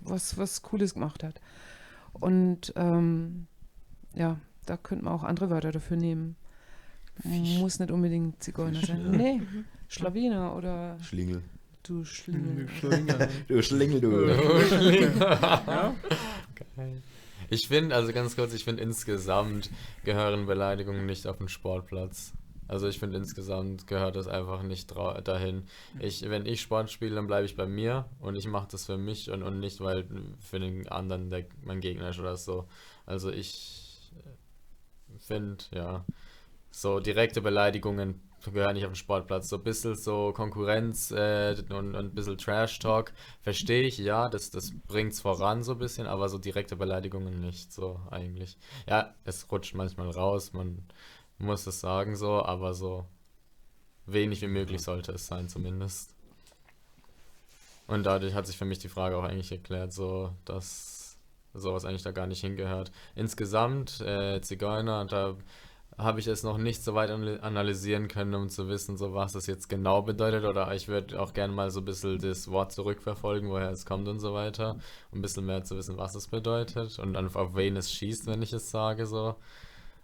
was, was Cooles gemacht hat. Und ähm, ja, da könnte man auch andere Wörter dafür nehmen. Muss nicht unbedingt Zigeuner sein. Ja. Nee, Schlawiner oder Schlingel. du Schlingel. Du Schlingel, du. ja? Geil. Ich finde, also ganz kurz, ich finde insgesamt gehören Beleidigungen nicht auf den Sportplatz. Also ich finde insgesamt gehört das einfach nicht dahin. Ich, wenn ich Sport spiele, dann bleibe ich bei mir und ich mache das für mich und, und nicht, weil für den anderen der mein Gegner ist oder so. Also ich finde, ja, so direkte Beleidigungen gehören nicht auf den Sportplatz. So ein bisschen so Konkurrenz äh, und, und ein bisschen Trash-Talk verstehe ich, ja, das, das bringt es voran so ein bisschen, aber so direkte Beleidigungen nicht so eigentlich. Ja, es rutscht manchmal raus, man muss es sagen so, aber so wenig wie möglich sollte es sein zumindest. Und dadurch hat sich für mich die Frage auch eigentlich erklärt, so dass sowas eigentlich da gar nicht hingehört. Insgesamt, äh, Zigeuner, da habe ich es noch nicht so weit anal- analysieren können, um zu wissen, so was das jetzt genau bedeutet. Oder ich würde auch gerne mal so ein bisschen das Wort zurückverfolgen, woher es kommt und so weiter. Um ein bisschen mehr zu wissen, was es bedeutet und dann auf wen es schießt, wenn ich es sage, so.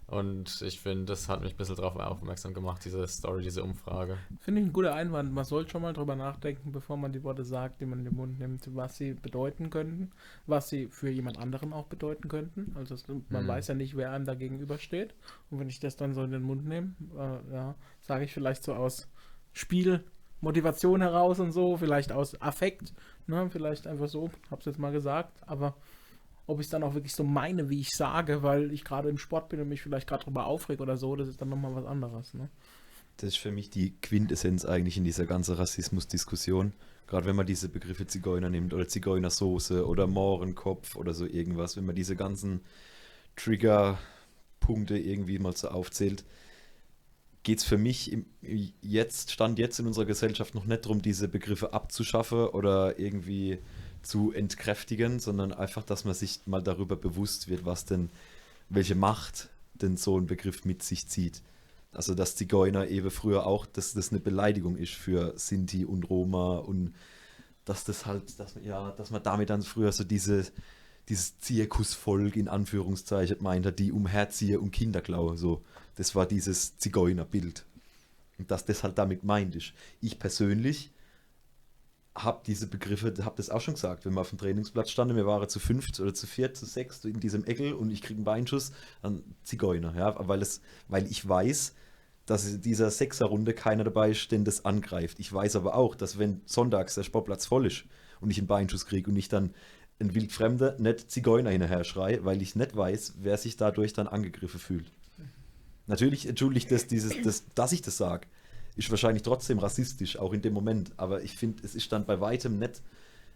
Und ich finde, das hat mich ein bisschen darauf aufmerksam gemacht, diese Story, diese Umfrage. Finde ich ein guter Einwand. Man sollte schon mal drüber nachdenken, bevor man die Worte sagt, die man in den Mund nimmt, was sie bedeuten könnten, was sie für jemand anderen auch bedeuten könnten. Also es, man Mhm. weiß ja nicht, wer einem da gegenübersteht. Und wenn ich das dann so in den Mund nehme, äh, ja, sage ich vielleicht so aus Spiel, Motivation heraus und so, vielleicht aus Affekt, ne, vielleicht einfach so, hab's jetzt mal gesagt, aber ob ich es dann auch wirklich so meine, wie ich sage, weil ich gerade im Sport bin und mich vielleicht gerade drüber aufreg oder so, das ist dann nochmal was anderes, ne? Das ist für mich die Quintessenz eigentlich in dieser ganzen Rassismus-Diskussion. Gerade wenn man diese Begriffe Zigeuner nimmt oder Zigeunersoße oder Mohrenkopf oder so irgendwas, wenn man diese ganzen Trigger-Punkte irgendwie mal so aufzählt, geht es für mich im, jetzt, Stand jetzt in unserer Gesellschaft noch nicht darum, diese Begriffe abzuschaffen oder irgendwie zu entkräftigen, sondern einfach, dass man sich mal darüber bewusst wird, was denn, welche Macht denn so ein Begriff mit sich zieht. Also dass Zigeuner eben früher auch, dass das eine Beleidigung ist für Sinti und Roma und dass das halt, dass man, ja, dass man damit dann früher so diese, dieses Zirkusvolk in Anführungszeichen meint hat, die umherziehe und Kinder klaue, so. Das war dieses Zigeunerbild. Und dass das halt damit meint ist. Ich persönlich habe diese Begriffe, habe das auch schon gesagt, wenn wir auf dem Trainingsplatz standen, wir waren zu fünft oder zu viert, zu sechst in diesem Eckel und ich kriege einen Beinschuss, dann Zigeuner, ja, weil, es, weil ich weiß, dass in dieser Sechserrunde keiner dabei ist, den das angreift. Ich weiß aber auch, dass wenn sonntags der Sportplatz voll ist und ich einen Beinschuss kriege und ich dann ein Wildfremder nicht Zigeuner hinterher schrei, weil ich nicht weiß, wer sich dadurch dann angegriffen fühlt. Natürlich entschuldigt das, dieses, das, dass ich das sage, ist wahrscheinlich trotzdem rassistisch, auch in dem Moment. Aber ich finde, es ist dann bei weitem nicht,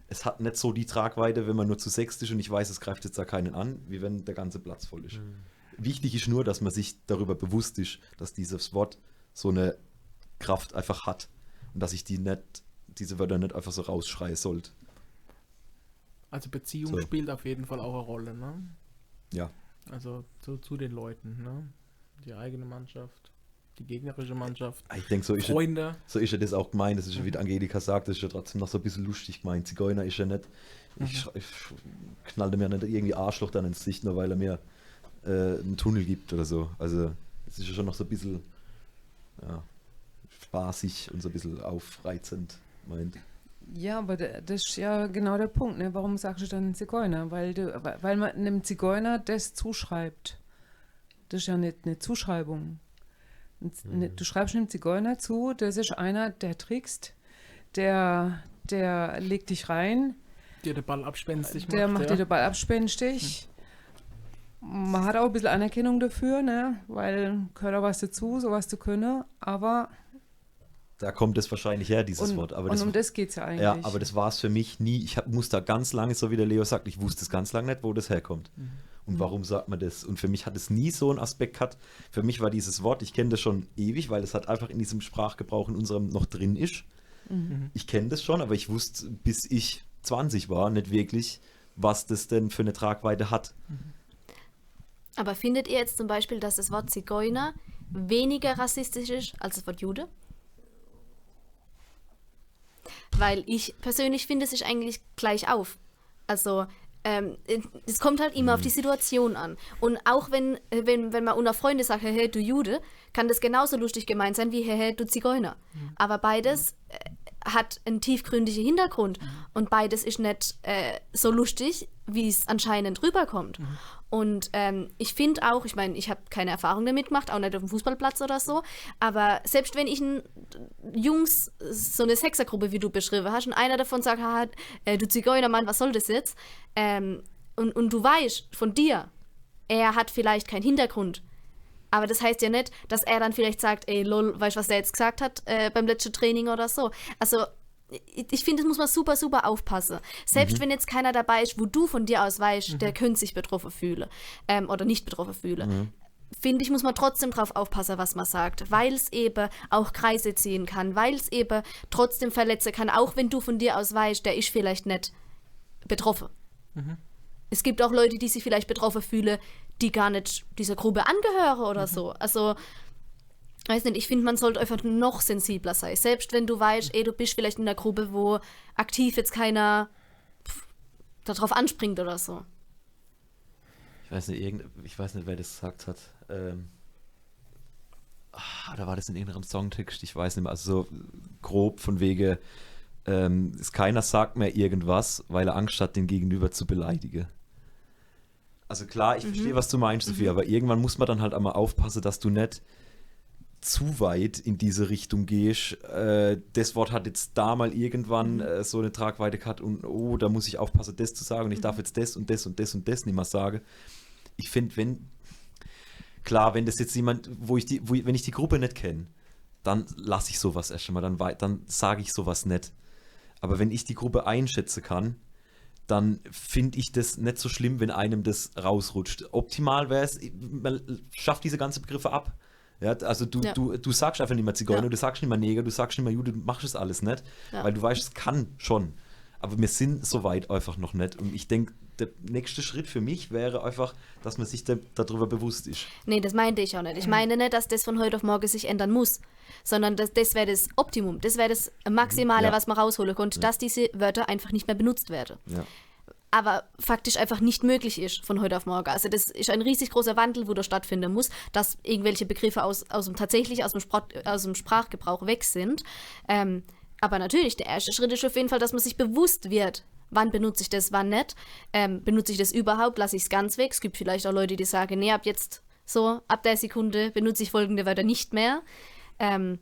es hat nicht so die Tragweite, wenn man nur zu sechst ist und ich weiß, es greift jetzt da keinen an, wie wenn der ganze Platz voll ist. Wichtig ist nur, dass man sich darüber bewusst ist, dass dieses Wort so eine Kraft einfach hat und dass ich die nicht, diese Wörter nicht einfach so rausschreien sollte. Also Beziehung So. spielt auf jeden Fall auch eine Rolle, ne? Ja. Also zu, zu den Leuten, ne? Die eigene Mannschaft, die gegnerische Mannschaft, Ich denke, so ist ja, Freunde. so ist ja das auch gemeint. Das ist ja, wie Angelika sagt, das ist ja trotzdem noch so ein bisschen lustig gemeint. Zigeuner ist ja nicht, ich, ich knallte mir nicht irgendwie Arschloch dann ins Gesicht, nur weil er mir äh, einen Tunnel gibt oder so. Also, es ist ja schon noch so ein bisschen ja, spaßig und so ein bisschen aufreizend meint. Ja, aber da- das ist ja genau der Punkt. Ne? Warum sagst du dann Zigeuner? Weil, du, weil man einem Zigeuner das zuschreibt. Das ist ja nicht eine Zuschreibung. Z- ne- Du schreibst einem Zigeuner zu, das ist einer, der trickst, der, der legt dich rein, Dir den Ball abspenstig der macht ja. dir den Ball abspenstig. Man hat auch ein bisschen Anerkennung dafür, ne? weil gehört auch was dazu, sowas zu können, aber Da kommt es wahrscheinlich her, dieses und, Wort. Aber und das, um das geht es ja eigentlich. ja, aber das war es für mich nie. Ich hab, muss da ganz lange, so wie der Leo sagt, ich wusste es ganz lange nicht, wo das herkommt. Mhm. Und warum sagt man das? Und für mich hat es nie so einen Aspekt gehabt. Für mich war dieses Wort, ich kenne das schon ewig, weil es halt einfach in diesem Sprachgebrauch in unserem noch drin ist. Mhm. Ich kenne das schon, aber ich wusste, bis ich 20 war, nicht wirklich, was das denn für eine Tragweite hat. Aber findet ihr jetzt zum Beispiel, dass das Wort Zigeuner weniger rassistisch ist als das Wort Jude? Weil ich persönlich finde, es ist eigentlich gleich auf. Also, ähm, es kommt halt immer auf die Situation an. Und auch wenn, äh, wenn, wenn man unter Freunde sagt, hey, hey, du Jude, kann das genauso lustig gemeint sein wie, hey, hey, du Zigeuner. Aber beides äh, hat einen tiefgründigen Hintergrund. Und beides ist nicht äh, so lustig, wie es anscheinend rüberkommt. Und ähm, ich finde auch, ich meine, ich habe keine Erfahrung damit gemacht, auch nicht auf dem Fußballplatz oder so, aber selbst wenn ich ein, Jungs, so eine Sechsergruppe, wie du beschrieben hast, und einer davon sagt, ha, äh, du Zigeunermann, was soll das jetzt? Ähm, und, und du weißt von dir, er hat vielleicht keinen Hintergrund. Aber das heißt ja nicht, dass er dann vielleicht sagt, ey, lol, weißt du, was der jetzt gesagt hat äh, beim letzten Training oder so. Also, ich, finde, das muss man super, super aufpassen. Selbst wenn jetzt keiner dabei ist, wo du von dir aus weißt, der könnte sich betroffen fühlen ähm, oder nicht betroffen fühlen. Finde ich, muss man trotzdem drauf aufpassen, was man sagt, weil es eben auch Kreise ziehen kann, weil es eben trotzdem verletzen kann, auch wenn du von dir aus weißt, der ist vielleicht nicht betroffen. Es gibt auch Leute, die sich vielleicht betroffen fühlen, die gar nicht dieser Gruppe angehören oder so. Also, weiß nicht, ich finde, man sollte einfach noch sensibler sein. Selbst wenn du weißt, ey, du bist vielleicht in der Gruppe, wo aktiv jetzt keiner pff, darauf anspringt oder so. Ich weiß nicht, irgend, ich weiß nicht, wer das gesagt hat. Ähm, ah, da war das in irgendeinem Songtext, ich weiß nicht mehr. Also so grob von wegen, ähm, keiner sagt mehr irgendwas, weil er Angst hat, den Gegenüber zu beleidigen. Also klar, ich verstehe, was du meinst, Sophie, aber irgendwann muss man dann halt einmal aufpassen, dass du nicht zu weit in diese Richtung gehst. Äh, das Wort hat jetzt da mal irgendwann äh, so eine Tragweite gehabt und oh, da muss ich aufpassen, das zu sagen und ich darf jetzt das und das und das und das nicht mehr sagen. Ich finde, wenn, klar, wenn das jetzt jemand, wo ich die, wo, ich- wenn ich die Gruppe nicht kenne, dann lasse ich sowas erst einmal, dann, dann sage ich sowas nicht. Aber wenn ich die Gruppe einschätzen kann, dann finde ich das nicht so schlimm, wenn einem das rausrutscht. Optimal wäre es, man schafft diese ganzen Begriffe ab. Ja, also du, Ja. du, du sagst einfach nicht mehr Zigeuner, Ja. du sagst nicht mehr Neger, du sagst nicht mehr Jude, du machst das alles nicht, weil du weißt, es kann schon. Aber wir sind so weit einfach noch nicht. Und ich denke, der nächste Schritt für mich wäre einfach, dass man sich da, darüber bewusst ist. Nee, das meinte ich auch nicht. Ich meine nicht, dass das von heute auf morgen sich ändern muss, sondern das, das wäre das Optimum. Das wäre das Maximale, Ja. was man rausholen konnte, dass diese Wörter einfach nicht mehr benutzt werden. Ja. aber faktisch einfach nicht möglich ist von heute auf morgen. Also das ist ein riesig großer Wandel, wo da stattfinden muss, dass irgendwelche Begriffe aus, aus dem tatsächlich aus dem, Sprach, aus dem Sprachgebrauch weg sind. Ähm, aber natürlich, der erste Schritt ist auf jeden Fall, dass man sich bewusst wird, wann benutze ich das, wann nicht. Ähm, benutze ich das überhaupt, lasse ich es ganz weg. Es gibt vielleicht auch Leute, die sagen, nee, ab jetzt so, ab der Sekunde benutze ich folgende Wörter nicht mehr. Ähm,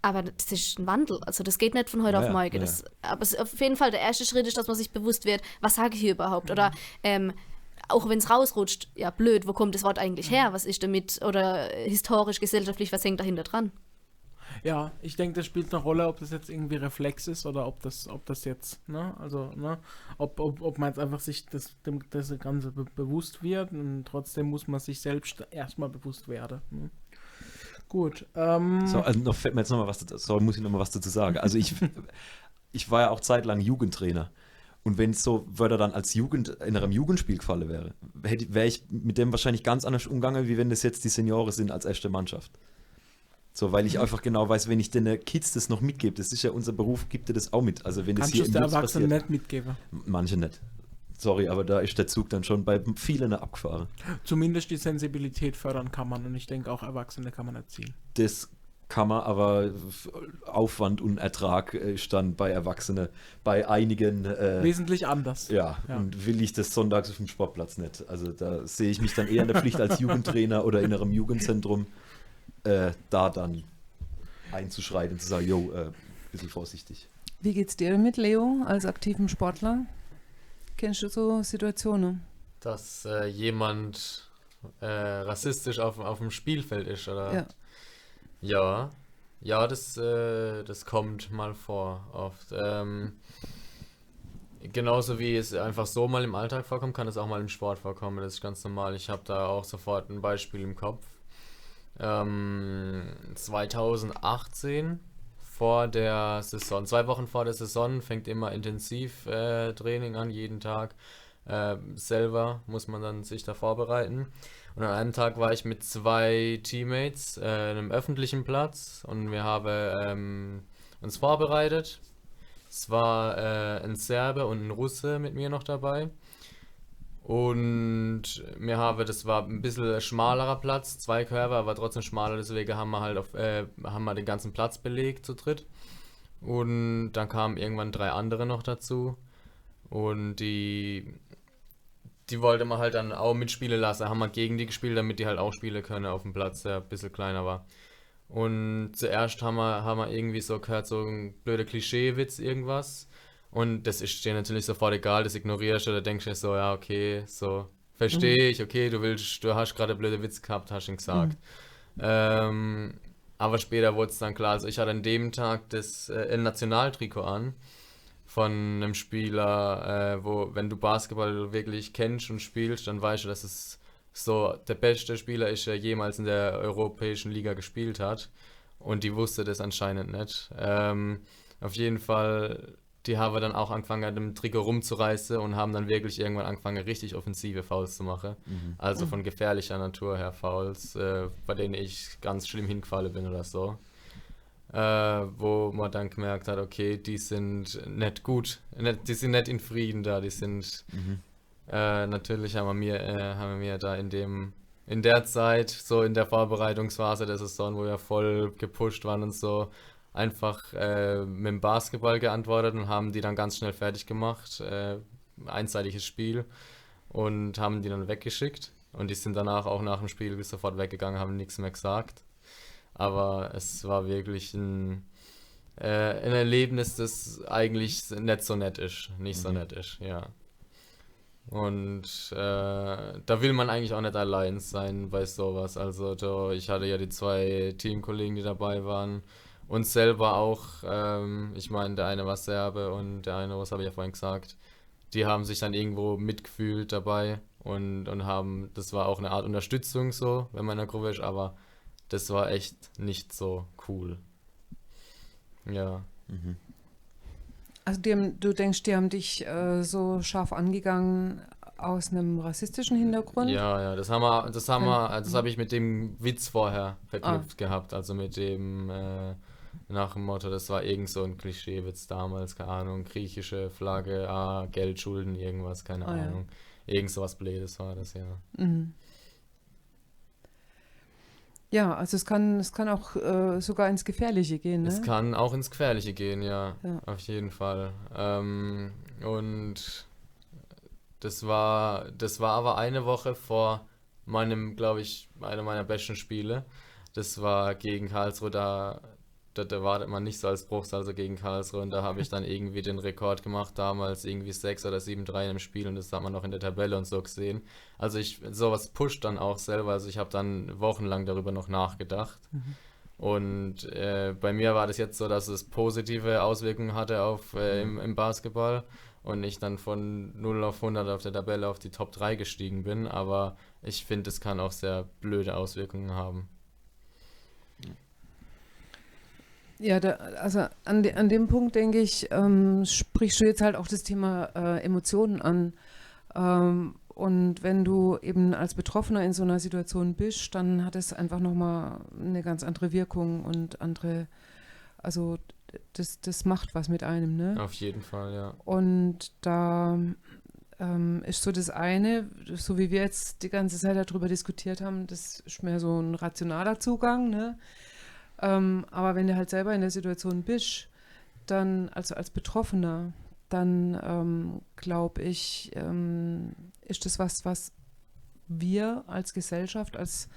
aber das ist ein Wandel. Also das geht nicht von heute Ja, auf morgen. ja. Das, aber es, auf jeden Fall der erste Schritt ist, dass man sich bewusst wird, was sage ich hier überhaupt? Oder ähm, auch wenn es rausrutscht, ja blöd, wo kommt das Wort eigentlich her? Was ist damit? Oder äh, historisch, gesellschaftlich, was hängt dahinter dran? Ja, ich denke, das spielt eine Rolle, ob das jetzt irgendwie Reflex ist oder ob das, ob das jetzt, ne, also, ne, ob, ob, ob man jetzt einfach sich das, dem, das Ganze be bewusst wird und trotzdem muss man sich selbst erstmal bewusst werden. Ne? Gut, ähm, So, also noch fällt mir jetzt noch mal was dazu, sorry, muss ich noch mal was dazu sagen. Also ich, ich war ja auch zeitlang Jugendtrainer. Und wenn so Wörter dann als Jugend in einem Jugendspiel gefallen wäre, wäre ich mit dem wahrscheinlich ganz anders umgegangen, wie wenn das jetzt die Senioren sind als erste Mannschaft. So, weil ich einfach genau weiß, wenn ich den Kids das noch mitgebe, das ist ja unser Beruf, gibt dir das auch mit. Also wenn kannst hier es im der passiert. nicht mitgeben. Manche nicht. Sorry, aber da ist der Zug dann schon bei vielen abgefahren. Zumindest die Sensibilität fördern kann man und ich denke auch Erwachsene kann man erziehen. Das kann man aber Aufwand und Ertrag äh, stand bei Erwachsenen bei einigen äh, Wesentlich anders. ja, Ja. und will ich das sonntags auf dem Sportplatz nicht. Also da sehe ich mich dann eher in der Pflicht als Jugendtrainer oder in einem Jugendzentrum, äh, da dann einzuschreiten und zu sagen, jo, äh, bisschen vorsichtig. Wie geht's dir damit, Leo, als aktiven Sportler? Kennst du so Situationen? Dass äh, jemand äh, rassistisch auf, auf dem Spielfeld ist, oder? Ja. Ja, ja, das, äh, das kommt mal vor, oft. Ähm, genauso wie es einfach so mal im Alltag vorkommt, kann es auch mal im Sport vorkommen. Das ist ganz normal. Ich habe da auch sofort ein Beispiel im Kopf. Ähm, 2018 vor der Saison, zwei Wochen vor der Saison, fängt immer Intensivtraining äh, Training an, jeden Tag. Äh, selber muss man dann sich da vorbereiten. Und an einem Tag war ich mit zwei Teammates äh, einem öffentlichen Platz und wir haben ähm, uns vorbereitet. Es war äh, ein Serbe und ein Russe mit mir noch dabei. Und wir haben, das war ein bisschen schmalerer Platz, zwei Körper, aber trotzdem schmaler, deswegen haben wir halt auf, äh, haben wir den ganzen Platz belegt zu dritt. Und dann kamen irgendwann drei andere noch dazu. Und die, die wollte man halt dann auch mitspielen lassen. Haben wir gegen die gespielt, damit die halt auch spielen können auf dem Platz, der ein bisschen kleiner war. Und zuerst haben wir, haben wir irgendwie so gehört, so ein blöder Klischeewitz, irgendwas. Und das ist dir natürlich sofort egal, das ignorierst du oder denkst dir so, ja, okay, so, verstehe ich, okay, du willst, du hast gerade einen blöden Witz gehabt, hast ihn gesagt. Ähm, aber später wurde es dann klar, also ich hatte an dem Tag das äh, ein Nationaltrikot an von einem Spieler, äh, wo, wenn du Basketball wirklich kennst und spielst, dann weißt du, dass es so der beste Spieler ist, der jemals in der europäischen Liga gespielt hat. Und die wusste das anscheinend nicht. Ähm, auf jeden Fall, die haben dann auch angefangen, an dem Trikot rumzureißen und haben dann wirklich irgendwann angefangen, richtig offensive Fouls zu machen. Also von gefährlicher Natur her Fouls, äh, bei denen ich ganz schlimm hingefallen bin oder so. Äh, wo man dann gemerkt hat, okay, die sind nicht gut, nicht, die sind nicht in Frieden da, die sind äh, natürlich haben wir mir, äh, haben wir mir da in dem in der Zeit, so in der Vorbereitungsphase der Saison, wo wir voll gepusht waren und so, einfach äh, mit dem Basketball geantwortet und haben die dann ganz schnell fertig gemacht. Äh, einseitiges Spiel und haben die dann weggeschickt. Und die sind danach auch nach dem Spiel sofort weggegangen, haben nichts mehr gesagt. Aber es war wirklich ein, äh, ein Erlebnis, das eigentlich nicht so nett ist. Nicht so nett ist, ja. Und äh, da will man eigentlich auch nicht allein sein bei sowas. Also da, ich hatte ja die zwei Teamkollegen, die dabei waren. Und selber auch, ähm, ich meine, der eine war Serbe und der eine, was habe ich ja vorhin gesagt, die haben sich dann irgendwo mitgefühlt dabei und, und haben, das war auch eine Art Unterstützung so, wenn man in der Gruppe ist, aber das war echt nicht so cool. Ja. Also die haben, du denkst, die haben dich äh, so scharf angegangen aus einem rassistischen Hintergrund? Ja, ja, das haben wir, das haben wir, das habe ich mit dem Witz vorher verknüpft gehabt, also mit dem äh, nach dem Motto, das war irgend so ein Klischeewitz damals, keine Ahnung, griechische Flagge, ah, Geld, Schulden, irgendwas, keine ja. Ahnung. Irgend sowas Blödes war das, ja. Mhm. Ja, also es kann, es kann auch äh, sogar ins Gefährliche gehen, ne? Es kann auch ins Gefährliche gehen, ja, Ja. auf jeden Fall. Ähm, und das war, das war aber eine Woche vor meinem, glaube ich, einer meiner besten Spiele. Das war gegen Karlsruhe, da, da, da wartet man nicht so als Bruchs, also gegen Karlsruhe. Und da habe ich dann irgendwie den Rekord gemacht, damals irgendwie 6 oder 7-3 im Spiel und das hat man noch in der Tabelle und so gesehen. Also ich, sowas pusht dann auch selber, also ich habe dann wochenlang darüber noch nachgedacht. Und äh, bei mir war das jetzt so, dass es positive Auswirkungen hatte auf, äh, im, im Basketball und ich dann von 0 auf 100 auf der Tabelle auf die Top 3 gestiegen bin. Aber ich finde, es kann auch sehr blöde Auswirkungen haben. Ja, da, also an, de, an dem Punkt denke ich, ähm, sprichst du jetzt halt auch das Thema äh, Emotionen an. Ähm, und wenn du eben als Betroffener in so einer Situation bist, dann hat es einfach nochmal eine ganz andere Wirkung und andere, also das, das macht was mit einem, ne? Auf jeden Fall, ja. Und da ähm, ist so das eine, so wie wir jetzt die ganze Zeit darüber diskutiert haben, das ist mehr so ein rationaler Zugang, ne? Ähm, aber wenn du halt selber in der Situation bist, dann, also als Betroffener, dann ähm, glaube ich, ähm, ist das was, was wir als Gesellschaft, als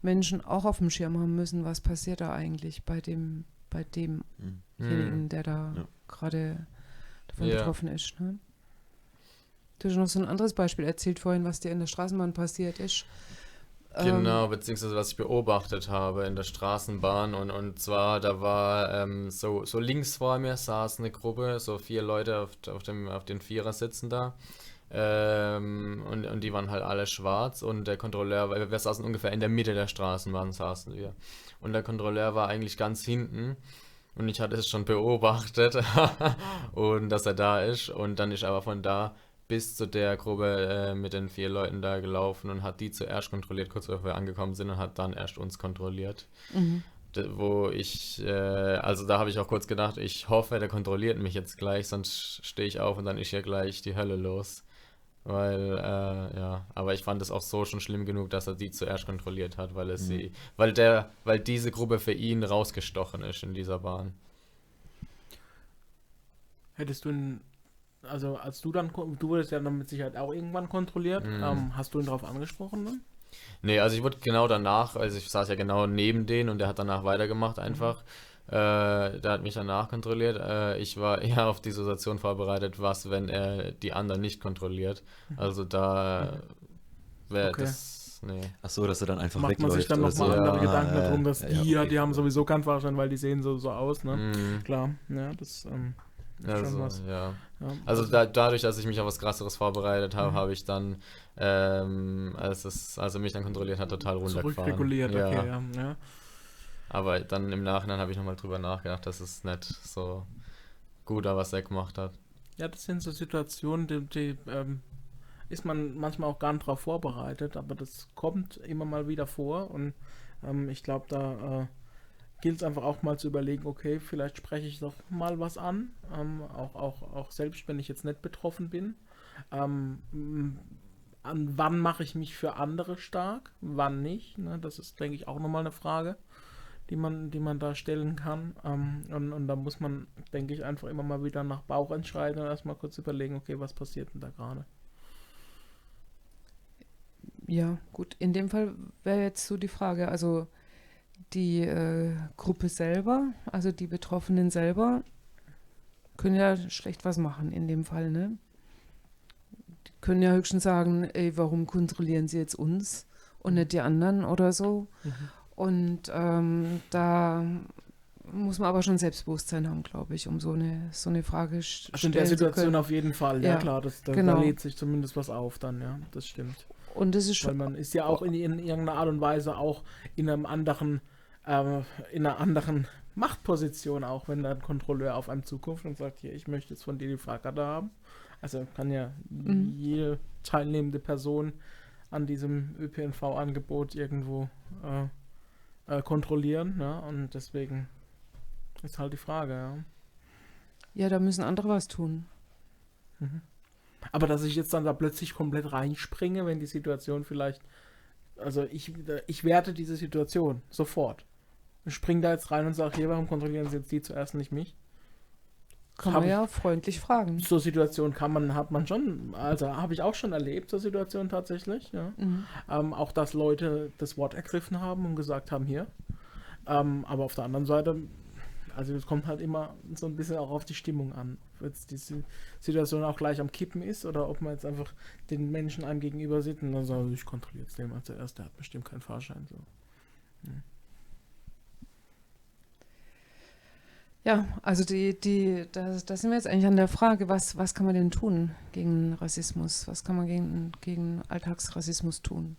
Menschen auch auf dem Schirm haben müssen, was passiert da eigentlich bei dem, bei Mhm. demjenigen, der da Ja. gerade davon Ja. betroffen ist. Ne? Du hast noch so ein anderes Beispiel erzählt vorhin, was dir in der Straßenbahn passiert ist. Ähm, Genau, beziehungsweise was ich beobachtet habe in der Straßenbahn und, und zwar, da war ähm, so, so links vor mir saß eine Gruppe, so vier Leute auf, auf, dem, auf den Vierer sitzen da. Ähm, und, und die waren halt alle schwarz und der Kontrolleur, weil wir saßen ungefähr in der Mitte der Straßenbahn saßen wir. Und der Kontrolleur war eigentlich ganz hinten und ich hatte es schon beobachtet und dass er da ist und dann ist er aber von da bis zu der Gruppe äh, mit den vier Leuten da gelaufen und hat die zuerst kontrolliert, kurz bevor wir angekommen sind und hat dann erst uns kontrolliert. Mhm. Wo ich, äh, also da habe ich auch kurz gedacht, ich hoffe, der kontrolliert mich jetzt gleich, sonst stehe ich auf und dann ist ja gleich die Hölle los. Weil, äh, ja, aber ich fand es auch so schon schlimm genug, dass er die zuerst kontrolliert hat, weil es Mhm. sie, weil der, weil diese Gruppe für ihn rausgestochen ist in dieser Bahn. Hättest du ihn, also als du dann, ko- du wurdest ja dann mit Sicherheit auch irgendwann kontrolliert, Mhm. ähm, hast du ihn darauf angesprochen dann? Nee, also ich wurde genau danach, also ich saß ja genau neben denen und der hat danach weitergemacht einfach. Äh, der hat mich danach kontrolliert. Äh, ich war eher auf die Situation vorbereitet, was, wenn er die anderen nicht kontrolliert. Also da wäre Okay. das, nee. Ach so, dass er dann einfach Macht man sich wegläuft dann nochmal so. andere Ja, Gedanken ja, darum, dass ja, die, ja, okay. die haben sowieso keinen Fahrschein, weil die sehen so, so aus, ne? Mm, Klar, ja, das, ähm, also, was. ja. ja. Also da, dadurch, dass ich mich auf was krasseres vorbereitet habe, Mhm. habe ich dann, ähm, als es, als er mich dann kontrolliert hat, total runtergefahren. zurückreguliert, Ja. okay, ja, ja. Aber dann im Nachhinein habe ich nochmal drüber nachgedacht, dass es nicht so gut war, was er gemacht hat. Ja, das sind so Situationen, die, die ähm, ist man manchmal auch gar nicht darauf vorbereitet, aber das kommt immer mal wieder vor und ähm, ich glaube, da äh, gilt es einfach auch mal zu überlegen, okay, vielleicht spreche ich doch mal was an, ähm, auch, auch, auch selbst wenn ich jetzt nicht betroffen bin. Ähm, an wann mache ich mich für andere stark, wann nicht? Ne? Das ist, denke ich, auch nochmal eine Frage, die man, die man da stellen kann. Ähm, und, und da muss man, denke ich, einfach immer mal wieder nach Bauch entscheiden und erstmal kurz überlegen, okay, was passiert denn da gerade? Ja, gut. In dem Fall wäre jetzt so die Frage, also die äh, Gruppe selber, also die Betroffenen selber, können ja schlecht was machen in dem Fall, ne? Die können ja höchstens sagen, ey, warum kontrollieren sie jetzt uns und nicht die anderen oder so. Und ähm, da muss man aber schon Selbstbewusstsein haben, glaube ich, um so eine, so eine Frage st- Also in der stellen zu Situation auf jeden Fall, ja, Ja, klar, das, da, genau. da lädt sich zumindest was auf dann, ja, das stimmt. Und das ist Weil schon, man ist ja auch in, in irgendeiner Art und Weise auch in einem anderen, äh, in einer anderen Machtposition auch, wenn da ein Kontrolleur auf einem zukommt und sagt, hier, ich möchte jetzt von dir die Fahrkarte haben. Also kann ja Mhm. jede teilnehmende Person an diesem ÖPNV-Angebot irgendwo äh, äh, kontrollieren, ne? Und deswegen ist halt die Frage, ja. ja, da müssen andere was tun. Aber dass ich jetzt dann da plötzlich komplett reinspringe, wenn die Situation vielleicht. Also ich, ich werte diese Situation sofort. Ich springe da jetzt rein und sage, hier, warum kontrollieren Sie jetzt die zuerst nicht mich? Kann Hab man ja freundlich fragen. So Situation kann man, hat man schon, also habe ich auch schon erlebt, so Situation tatsächlich, ja. Mhm. Ähm, auch dass Leute das Wort ergriffen haben und gesagt haben, hier. Ähm, aber auf der anderen Seite, also es kommt halt immer so ein bisschen auch auf die Stimmung an. Ob jetzt die Si- Situation auch gleich am Kippen ist oder ob man jetzt einfach den Menschen einem gegenüber sieht und dann sagt, ich kontrolliere jetzt den mal zuerst, der hat bestimmt keinen Fahrschein. So. Ja, also die, die, da, da sind wir jetzt eigentlich an der Frage, was, was kann man denn tun gegen Rassismus? Was kann man gegen, gegen Alltagsrassismus tun?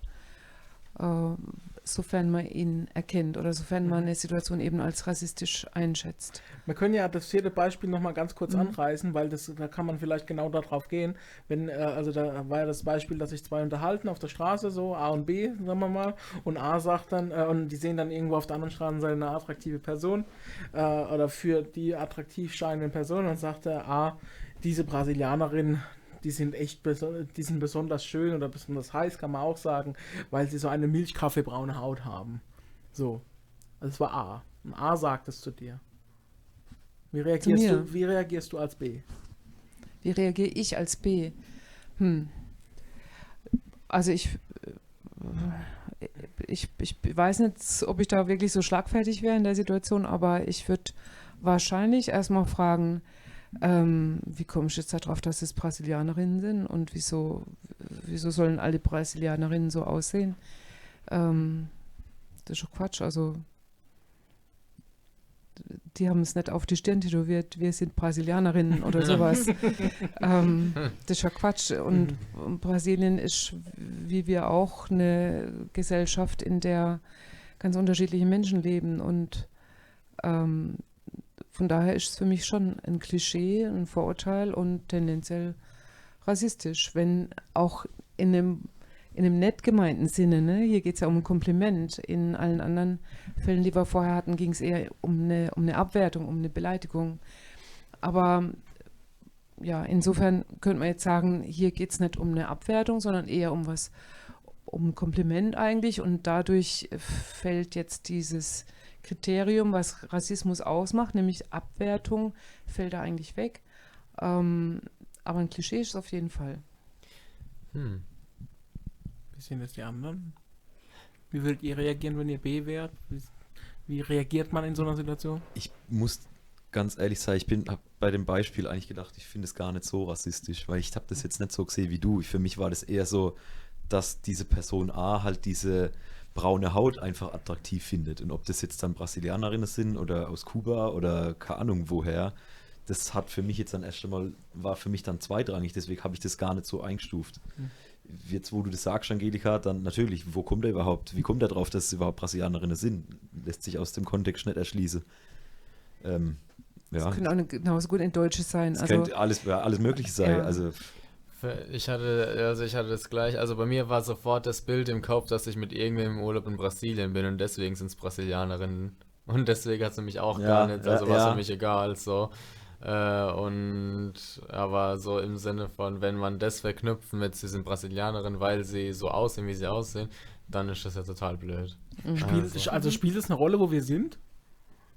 Äh, sofern man ihn erkennt oder sofern man Mhm. eine Situation eben als rassistisch einschätzt. Wir können ja das vierte Beispiel nochmal ganz kurz Mhm. anreißen, weil das, da kann man vielleicht genau darauf gehen. Wenn, äh, also da war ja das Beispiel, dass sich zwei unterhalten auf der Straße, so A und B, sagen wir mal, und A sagt dann, äh, und die sehen dann irgendwo auf der anderen Straßenseite eine attraktive Person äh, oder für die attraktiv scheinende Person, dann sagt der A, diese Brasilianerin, die sind echt die sind besonders schön oder besonders heiß, kann man auch sagen, weil sie so eine milchkaffeebraune Haut haben. So. Also Das war A. Ein A sagt es zu dir. Wie reagierst, du, wie reagierst du als B? Wie reagiere ich als B? Hm. Also ich, äh, ich, ich weiß nicht, ob ich da wirklich so schlagfertig wäre in der Situation, aber ich würde wahrscheinlich erstmal fragen, ähm, wie komme ich jetzt darauf, dass es Brasilianerinnen sind und wieso, wieso sollen alle Brasilianerinnen so aussehen? Ähm, das ist schon Quatsch. Also die haben es nicht auf die Stirn tätowiert, wir sind Brasilianerinnen oder sowas. ähm, das ist ja Quatsch. Und Brasilien ist, wie wir auch, eine Gesellschaft, in der ganz unterschiedliche Menschen leben. Und ähm, von daher ist es für mich schon ein Klischee, ein Vorurteil und tendenziell rassistisch, wenn auch in einem, in einem nett gemeinten Sinne, ne? hier geht es ja um ein Kompliment, in allen anderen Fällen, die wir vorher hatten, ging es eher um eine, um eine Abwertung, um eine Beleidigung. Aber ja, insofern könnte man jetzt sagen, hier geht es nicht um eine Abwertung, sondern eher um was, um ein Kompliment eigentlich und dadurch fällt jetzt dieses Kriterium, was Rassismus ausmacht, nämlich Abwertung, fällt da eigentlich weg. Ähm, aber ein Klischee ist es auf jeden Fall. Hm. Wie sehen das die anderen? Wie würdet ihr reagieren, wenn ihr B wärt? Wie, wie reagiert man in so einer Situation? Ich muss ganz ehrlich sagen, ich bin hab bei dem Beispiel eigentlich gedacht, ich finde es gar nicht so rassistisch, weil ich habe das jetzt nicht so gesehen wie du. Für mich war das eher so, dass diese Person A halt diese braune Haut einfach attraktiv findet. Und ob das jetzt dann Brasilianerinnen sind oder aus Kuba oder keine Ahnung woher, das hat für mich jetzt dann erst einmal, war für mich dann zweitrangig, deswegen habe ich das gar nicht so eingestuft. Mhm. Jetzt, wo du das sagst, Angelika, dann natürlich, wo kommt er überhaupt? Wie kommt er drauf, dass es überhaupt Brasilianerinnen sind? Lässt sich aus dem Kontext nicht erschließen. Ähm, ja, Das können auch genauso gut in Deutsche sein. es Also, könnte alles, alles Mögliche sein. Ja. Also, Ich hatte, also ich hatte das gleich, also bei mir war sofort das Bild im Kopf, dass ich mit irgendwem im Urlaub in Brasilien bin und deswegen sind es Brasilianerinnen. Und deswegen hat sie mich auch Ja, gar nicht, also ja, war es ja. für mich egal, so. Äh, und aber so im Sinne von, wenn man das verknüpft mit, sie sind Brasilianerin, weil sie so aussehen, wie sie aussehen, dann ist das ja total blöd. Spiel, Also. also spielt es eine Rolle, wo wir sind?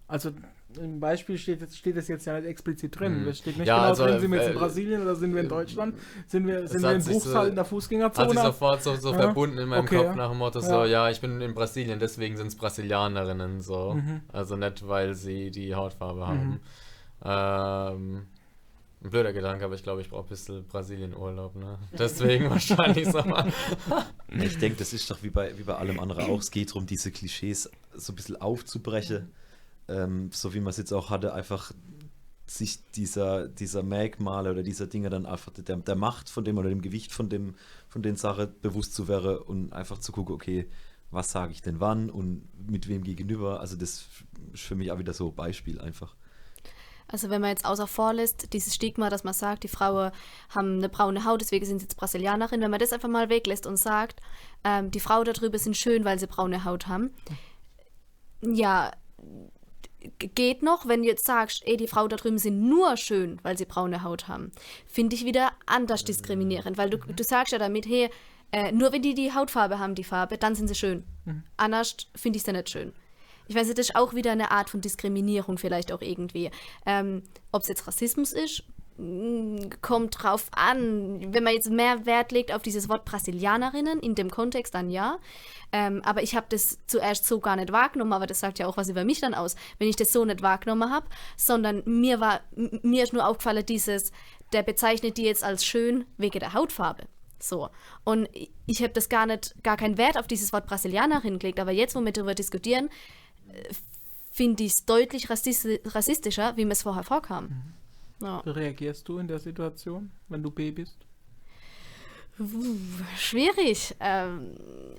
Also im Beispiel steht, jetzt- steht das jetzt ja nicht explizit drin. Hm. Es steht nicht Ja, genau also, drin, sind wir jetzt in äh, Brasilien oder sind wir in äh, Deutschland? Sind wir, sind wir in sich so- Bruchsal in der Hat sich Fußgängerzone? sofort so, so Ja. verbunden in meinem Okay, Kopf ja. nach dem Motto so, Ja. ich bin in Brasilien, deswegen sind es Brasilianerinnen so. Mhm. Also nicht, weil sie die Hautfarbe haben. Mhm. Ähm, ein blöder Gedanke, aber ich glaube, ich brauche ein bisschen Brasilien-Urlaub, ne? Deswegen wahrscheinlich so. ich denke, das ist doch wie bei, wie bei allem anderen auch. Es geht darum, diese Klischees so ein bisschen aufzubrechen. Ähm, so wie man es jetzt auch hatte, einfach sich dieser, dieser Merkmale oder dieser Dinge dann einfach der, der Macht von dem oder dem Gewicht von dem, von den Sachen bewusst zu werden und einfach zu gucken, okay, was sage ich denn wann und mit wem gegenüber. Also das ist für mich auch wieder so ein Beispiel einfach. Also wenn man jetzt außer vor lässt, dieses Stigma, dass man sagt, die Frauen haben eine braune Haut, deswegen sind sie jetzt Brasilianerin, wenn man das einfach mal weglässt und sagt, ähm, die Frauen darüber sind schön, weil sie braune Haut haben. Ja, geht noch, wenn du jetzt sagst, ey, die Frauen da drüben sind nur schön, weil sie braune Haut haben, finde ich wieder anders diskriminierend, weil du, du sagst ja damit, hey, äh, nur wenn die die Hautfarbe haben, die Farbe, dann sind sie schön. Anders finde ich sie nicht schön. Ich weiß das ist auch wieder eine Art von Diskriminierung vielleicht auch irgendwie. Ähm, Ob es jetzt Rassismus ist, kommt drauf an. Wenn man jetzt mehr Wert legt auf dieses Wort Brasilianerinnen in dem Kontext, dann ja. Ähm, aber ich habe das zuerst so gar nicht wahrgenommen, aber das sagt ja auch was über mich dann aus, wenn ich das so nicht wahrgenommen habe, sondern mir war, mir ist nur aufgefallen, dieses, der bezeichnet die jetzt als schön wegen der Hautfarbe. So. Und ich- habe das gar nicht, gar keinen Wert auf dieses Wort Brasilianerin gelegt, aber jetzt, wo wir darüber diskutieren, äh, finde ich es deutlich rassisti rassistischer, wie mir es vorher vorkam. Ja. Wie reagierst du in der Situation, wenn du B bist? Schwierig. Ähm,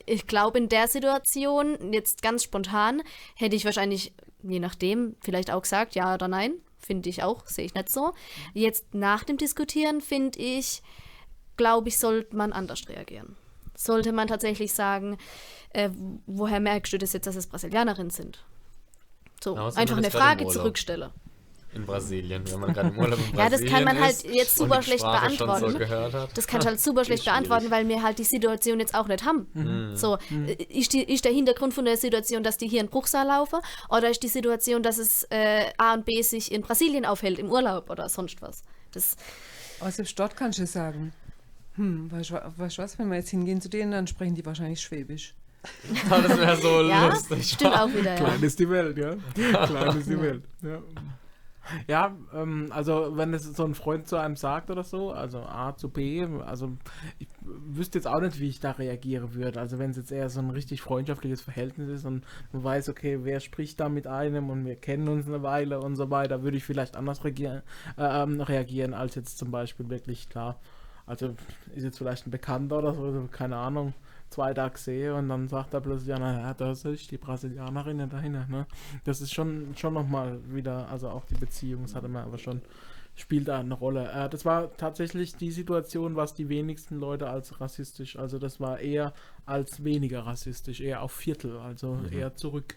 ich glaube, in der Situation, jetzt ganz spontan, hätte ich wahrscheinlich, je nachdem, vielleicht auch gesagt, ja oder nein. Finde ich auch, sehe ich nicht so. Jetzt nach dem Diskutieren, finde ich, glaube ich, sollte man anders reagieren. Sollte man tatsächlich sagen, äh, woher merkst du das jetzt, dass es Brasilianerinnen sind? So, was einfach eine Frage zurückstelle. In Brasilien, wenn man gerade im Urlaub in Ja, Brasilien das kann man halt ist jetzt super schlecht beantworten. So gehört hat. Das kannst du halt super schlecht Ist beantworten, weil wir halt die Situation jetzt auch nicht haben. Mhm. So, äh, ist, die, ist der Hintergrund von der Situation, dass die hier in Bruchsal laufen? Oder ist die Situation, dass es äh, A und B sich in Brasilien aufhält, im Urlaub oder sonst was? Das, Aus dem Stadt kannst du sagen, hm, weißt du was, wenn wir jetzt hingehen zu denen, dann sprechen die wahrscheinlich Schwäbisch. das wäre so ja, lustig. stimmt auch wieder. Ja. Klein ist die Welt, ja. Klein ist die Welt. Ja, ja ähm, also wenn es so ein Freund zu einem sagt oder so, also A zu B, also ich wüsste jetzt auch nicht, wie ich da reagieren würde. Also wenn es jetzt eher so ein richtig freundschaftliches Verhältnis ist und man weiß, okay, wer spricht da mit einem und wir kennen uns eine Weile und so weiter, würde ich vielleicht anders reagieren, äh, ähm, reagieren als jetzt zum Beispiel wirklich klar. Also ist jetzt vielleicht ein Bekannter oder so, keine Ahnung zwei Tage sehe und dann sagt er plötzlich, ja, naja, das ist die Brasilianerin dahinter, ne? Das ist schon, schon nochmal wieder, also auch die Beziehung, das hatte man aber schon, spielt da eine Rolle. Äh, das war tatsächlich die Situation, was die wenigsten Leute als rassistisch, also das war eher als weniger rassistisch, eher auf Viertel, also eher zurück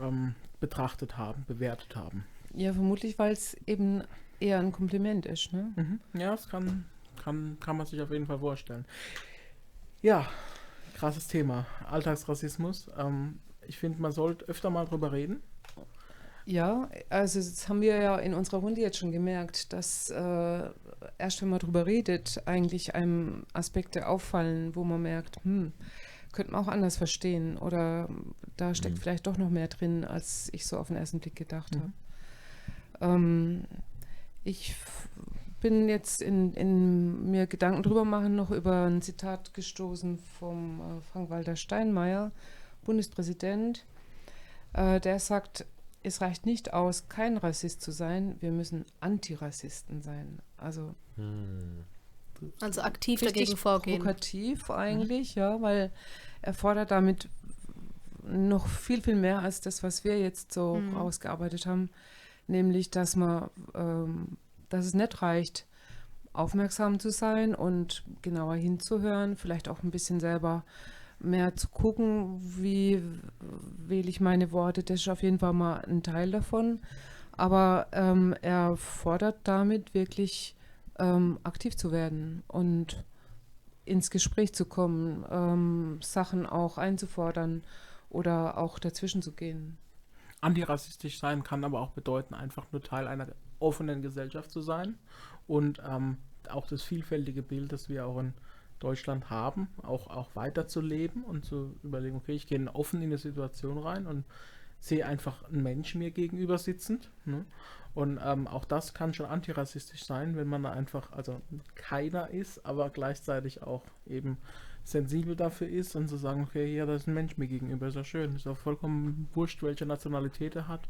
ähm, betrachtet haben, bewertet haben. Ja, vermutlich, weil es eben eher ein Kompliment ist, ne? Mhm. Ja, das kann, kann, kann man sich auf jeden Fall vorstellen. Ja, krasses Thema. Alltagsrassismus. Ähm, ich finde, man sollte öfter mal drüber reden. Ja, also das haben wir ja in unserer Runde jetzt schon gemerkt, dass äh, erst wenn man drüber redet, eigentlich einem Aspekte auffallen, wo man merkt, hm, könnte man auch anders verstehen oder da steckt Mhm. vielleicht doch noch mehr drin, als ich so auf den ersten Blick gedacht Mhm. habe. Ähm, ich bin jetzt in, in mir Gedanken drüber machen, noch über ein Zitat gestoßen vom äh, Frank-Walter Steinmeier, Bundespräsident, äh, der sagt, es reicht nicht aus, kein Rassist zu sein, wir müssen Antirassisten sein. Also Hm. Also aktiv dagegen vorgehen. provokativ eigentlich, ja, weil er fordert damit noch viel, viel mehr als das, was wir jetzt so Mhm. ausgearbeitet haben, nämlich, dass man, ähm, dass es nicht reicht, aufmerksam zu sein und genauer hinzuhören, vielleicht auch ein bisschen selber mehr zu gucken, wie wähle ich meine Worte, das ist auf jeden Fall mal ein Teil davon. Aber ähm, er fordert damit wirklich ähm, aktiv zu werden und ins Gespräch zu kommen, ähm, Sachen auch einzufordern oder auch dazwischen zu gehen. Antirassistisch sein kann aber auch bedeuten, einfach nur Teil einer offenen Gesellschaft zu sein und ähm, auch das vielfältige Bild, das wir auch in Deutschland haben, auch, auch weiterzuleben und zu überlegen, okay, ich gehe offen in eine Situation rein und sehe einfach einen Menschen mir gegenüber sitzend. Ne? Und ähm, auch das kann schon antirassistisch sein, wenn man da einfach, also keiner ist, aber gleichzeitig auch eben sensibel dafür ist und zu sagen, okay, hier, da ist ein Mensch mir gegenüber, ist ja schön, ist auch vollkommen wurscht, welche Nationalität er hat,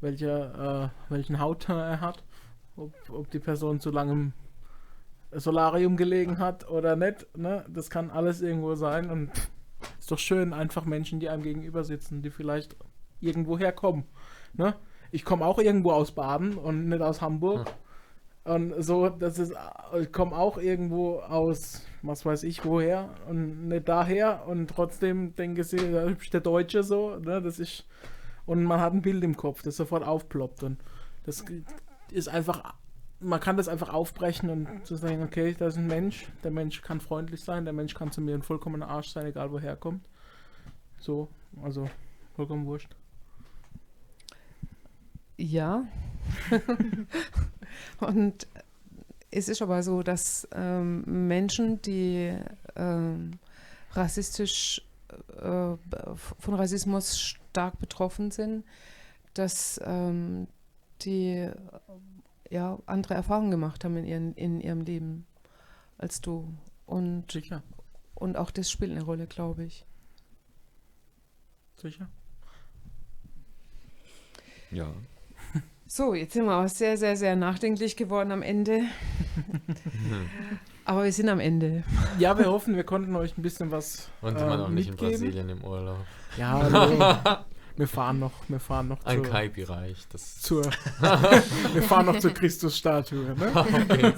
welche, äh, welchen Hautton er hat, ob, ob die Person zu lange im Solarium gelegen hat oder nicht, ne? Das kann alles irgendwo sein und ist doch schön, einfach Menschen, die einem gegenüber sitzen, die vielleicht irgendwo herkommen, ne? Ich komme auch irgendwo aus Baden und nicht aus Hamburg. Und so, das ist, ich komme auch irgendwo aus, was weiß ich woher und nicht daher und trotzdem denke ich, da ist der Deutsche so, ne, das ist, und man hat ein Bild im Kopf, das sofort aufploppt und das ist einfach, man kann das einfach aufbrechen und zu sagen, okay, da ist ein Mensch, der Mensch kann freundlich sein, der Mensch kann zu mir ein vollkommener Arsch sein, egal woher er kommt. So, also vollkommen wurscht. Ja. und es ist aber so, dass ähm, Menschen, die ähm, rassistisch von Rassismus stark betroffen sind, dass ähm, die äh, ja andere Erfahrungen gemacht haben in, ihren, in ihrem Leben als du. Und, Sicher, und auch das spielt eine Rolle, glaube ich. sicher. Ja. So, jetzt sind wir auch sehr, sehr, sehr nachdenklich geworden am Ende. Aber wir sind am Ende. Ja, wir hoffen, wir konnten euch ein bisschen was Und äh, immer noch nicht in mitgeben. Brasilien im Urlaub. Ja, nee. wir fahren noch, wir fahren noch Ein zur, Kaipi-Reich. Das zur wir fahren noch zur Christusstatue, ne? okay.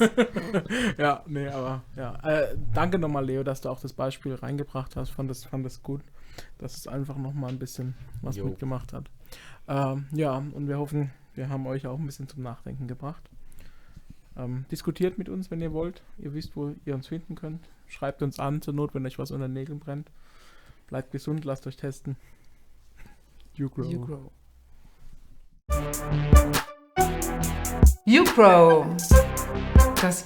Ja, nee, aber ja. Äh, danke nochmal, Leo, dass du auch das Beispiel reingebracht hast. Fand das, fand das gut, dass es einfach nochmal ein bisschen was Jo. mitgemacht hat. Ähm, ja, und wir hoffen, wir haben euch auch ein bisschen zum Nachdenken gebracht. Ähm, diskutiert mit uns, wenn ihr wollt. Ihr wisst, wo ihr uns finden könnt. Schreibt uns an, zur Not, wenn euch was unter den Nägeln brennt. Bleibt gesund, lasst euch testen. You grow. You grow. You grow. Das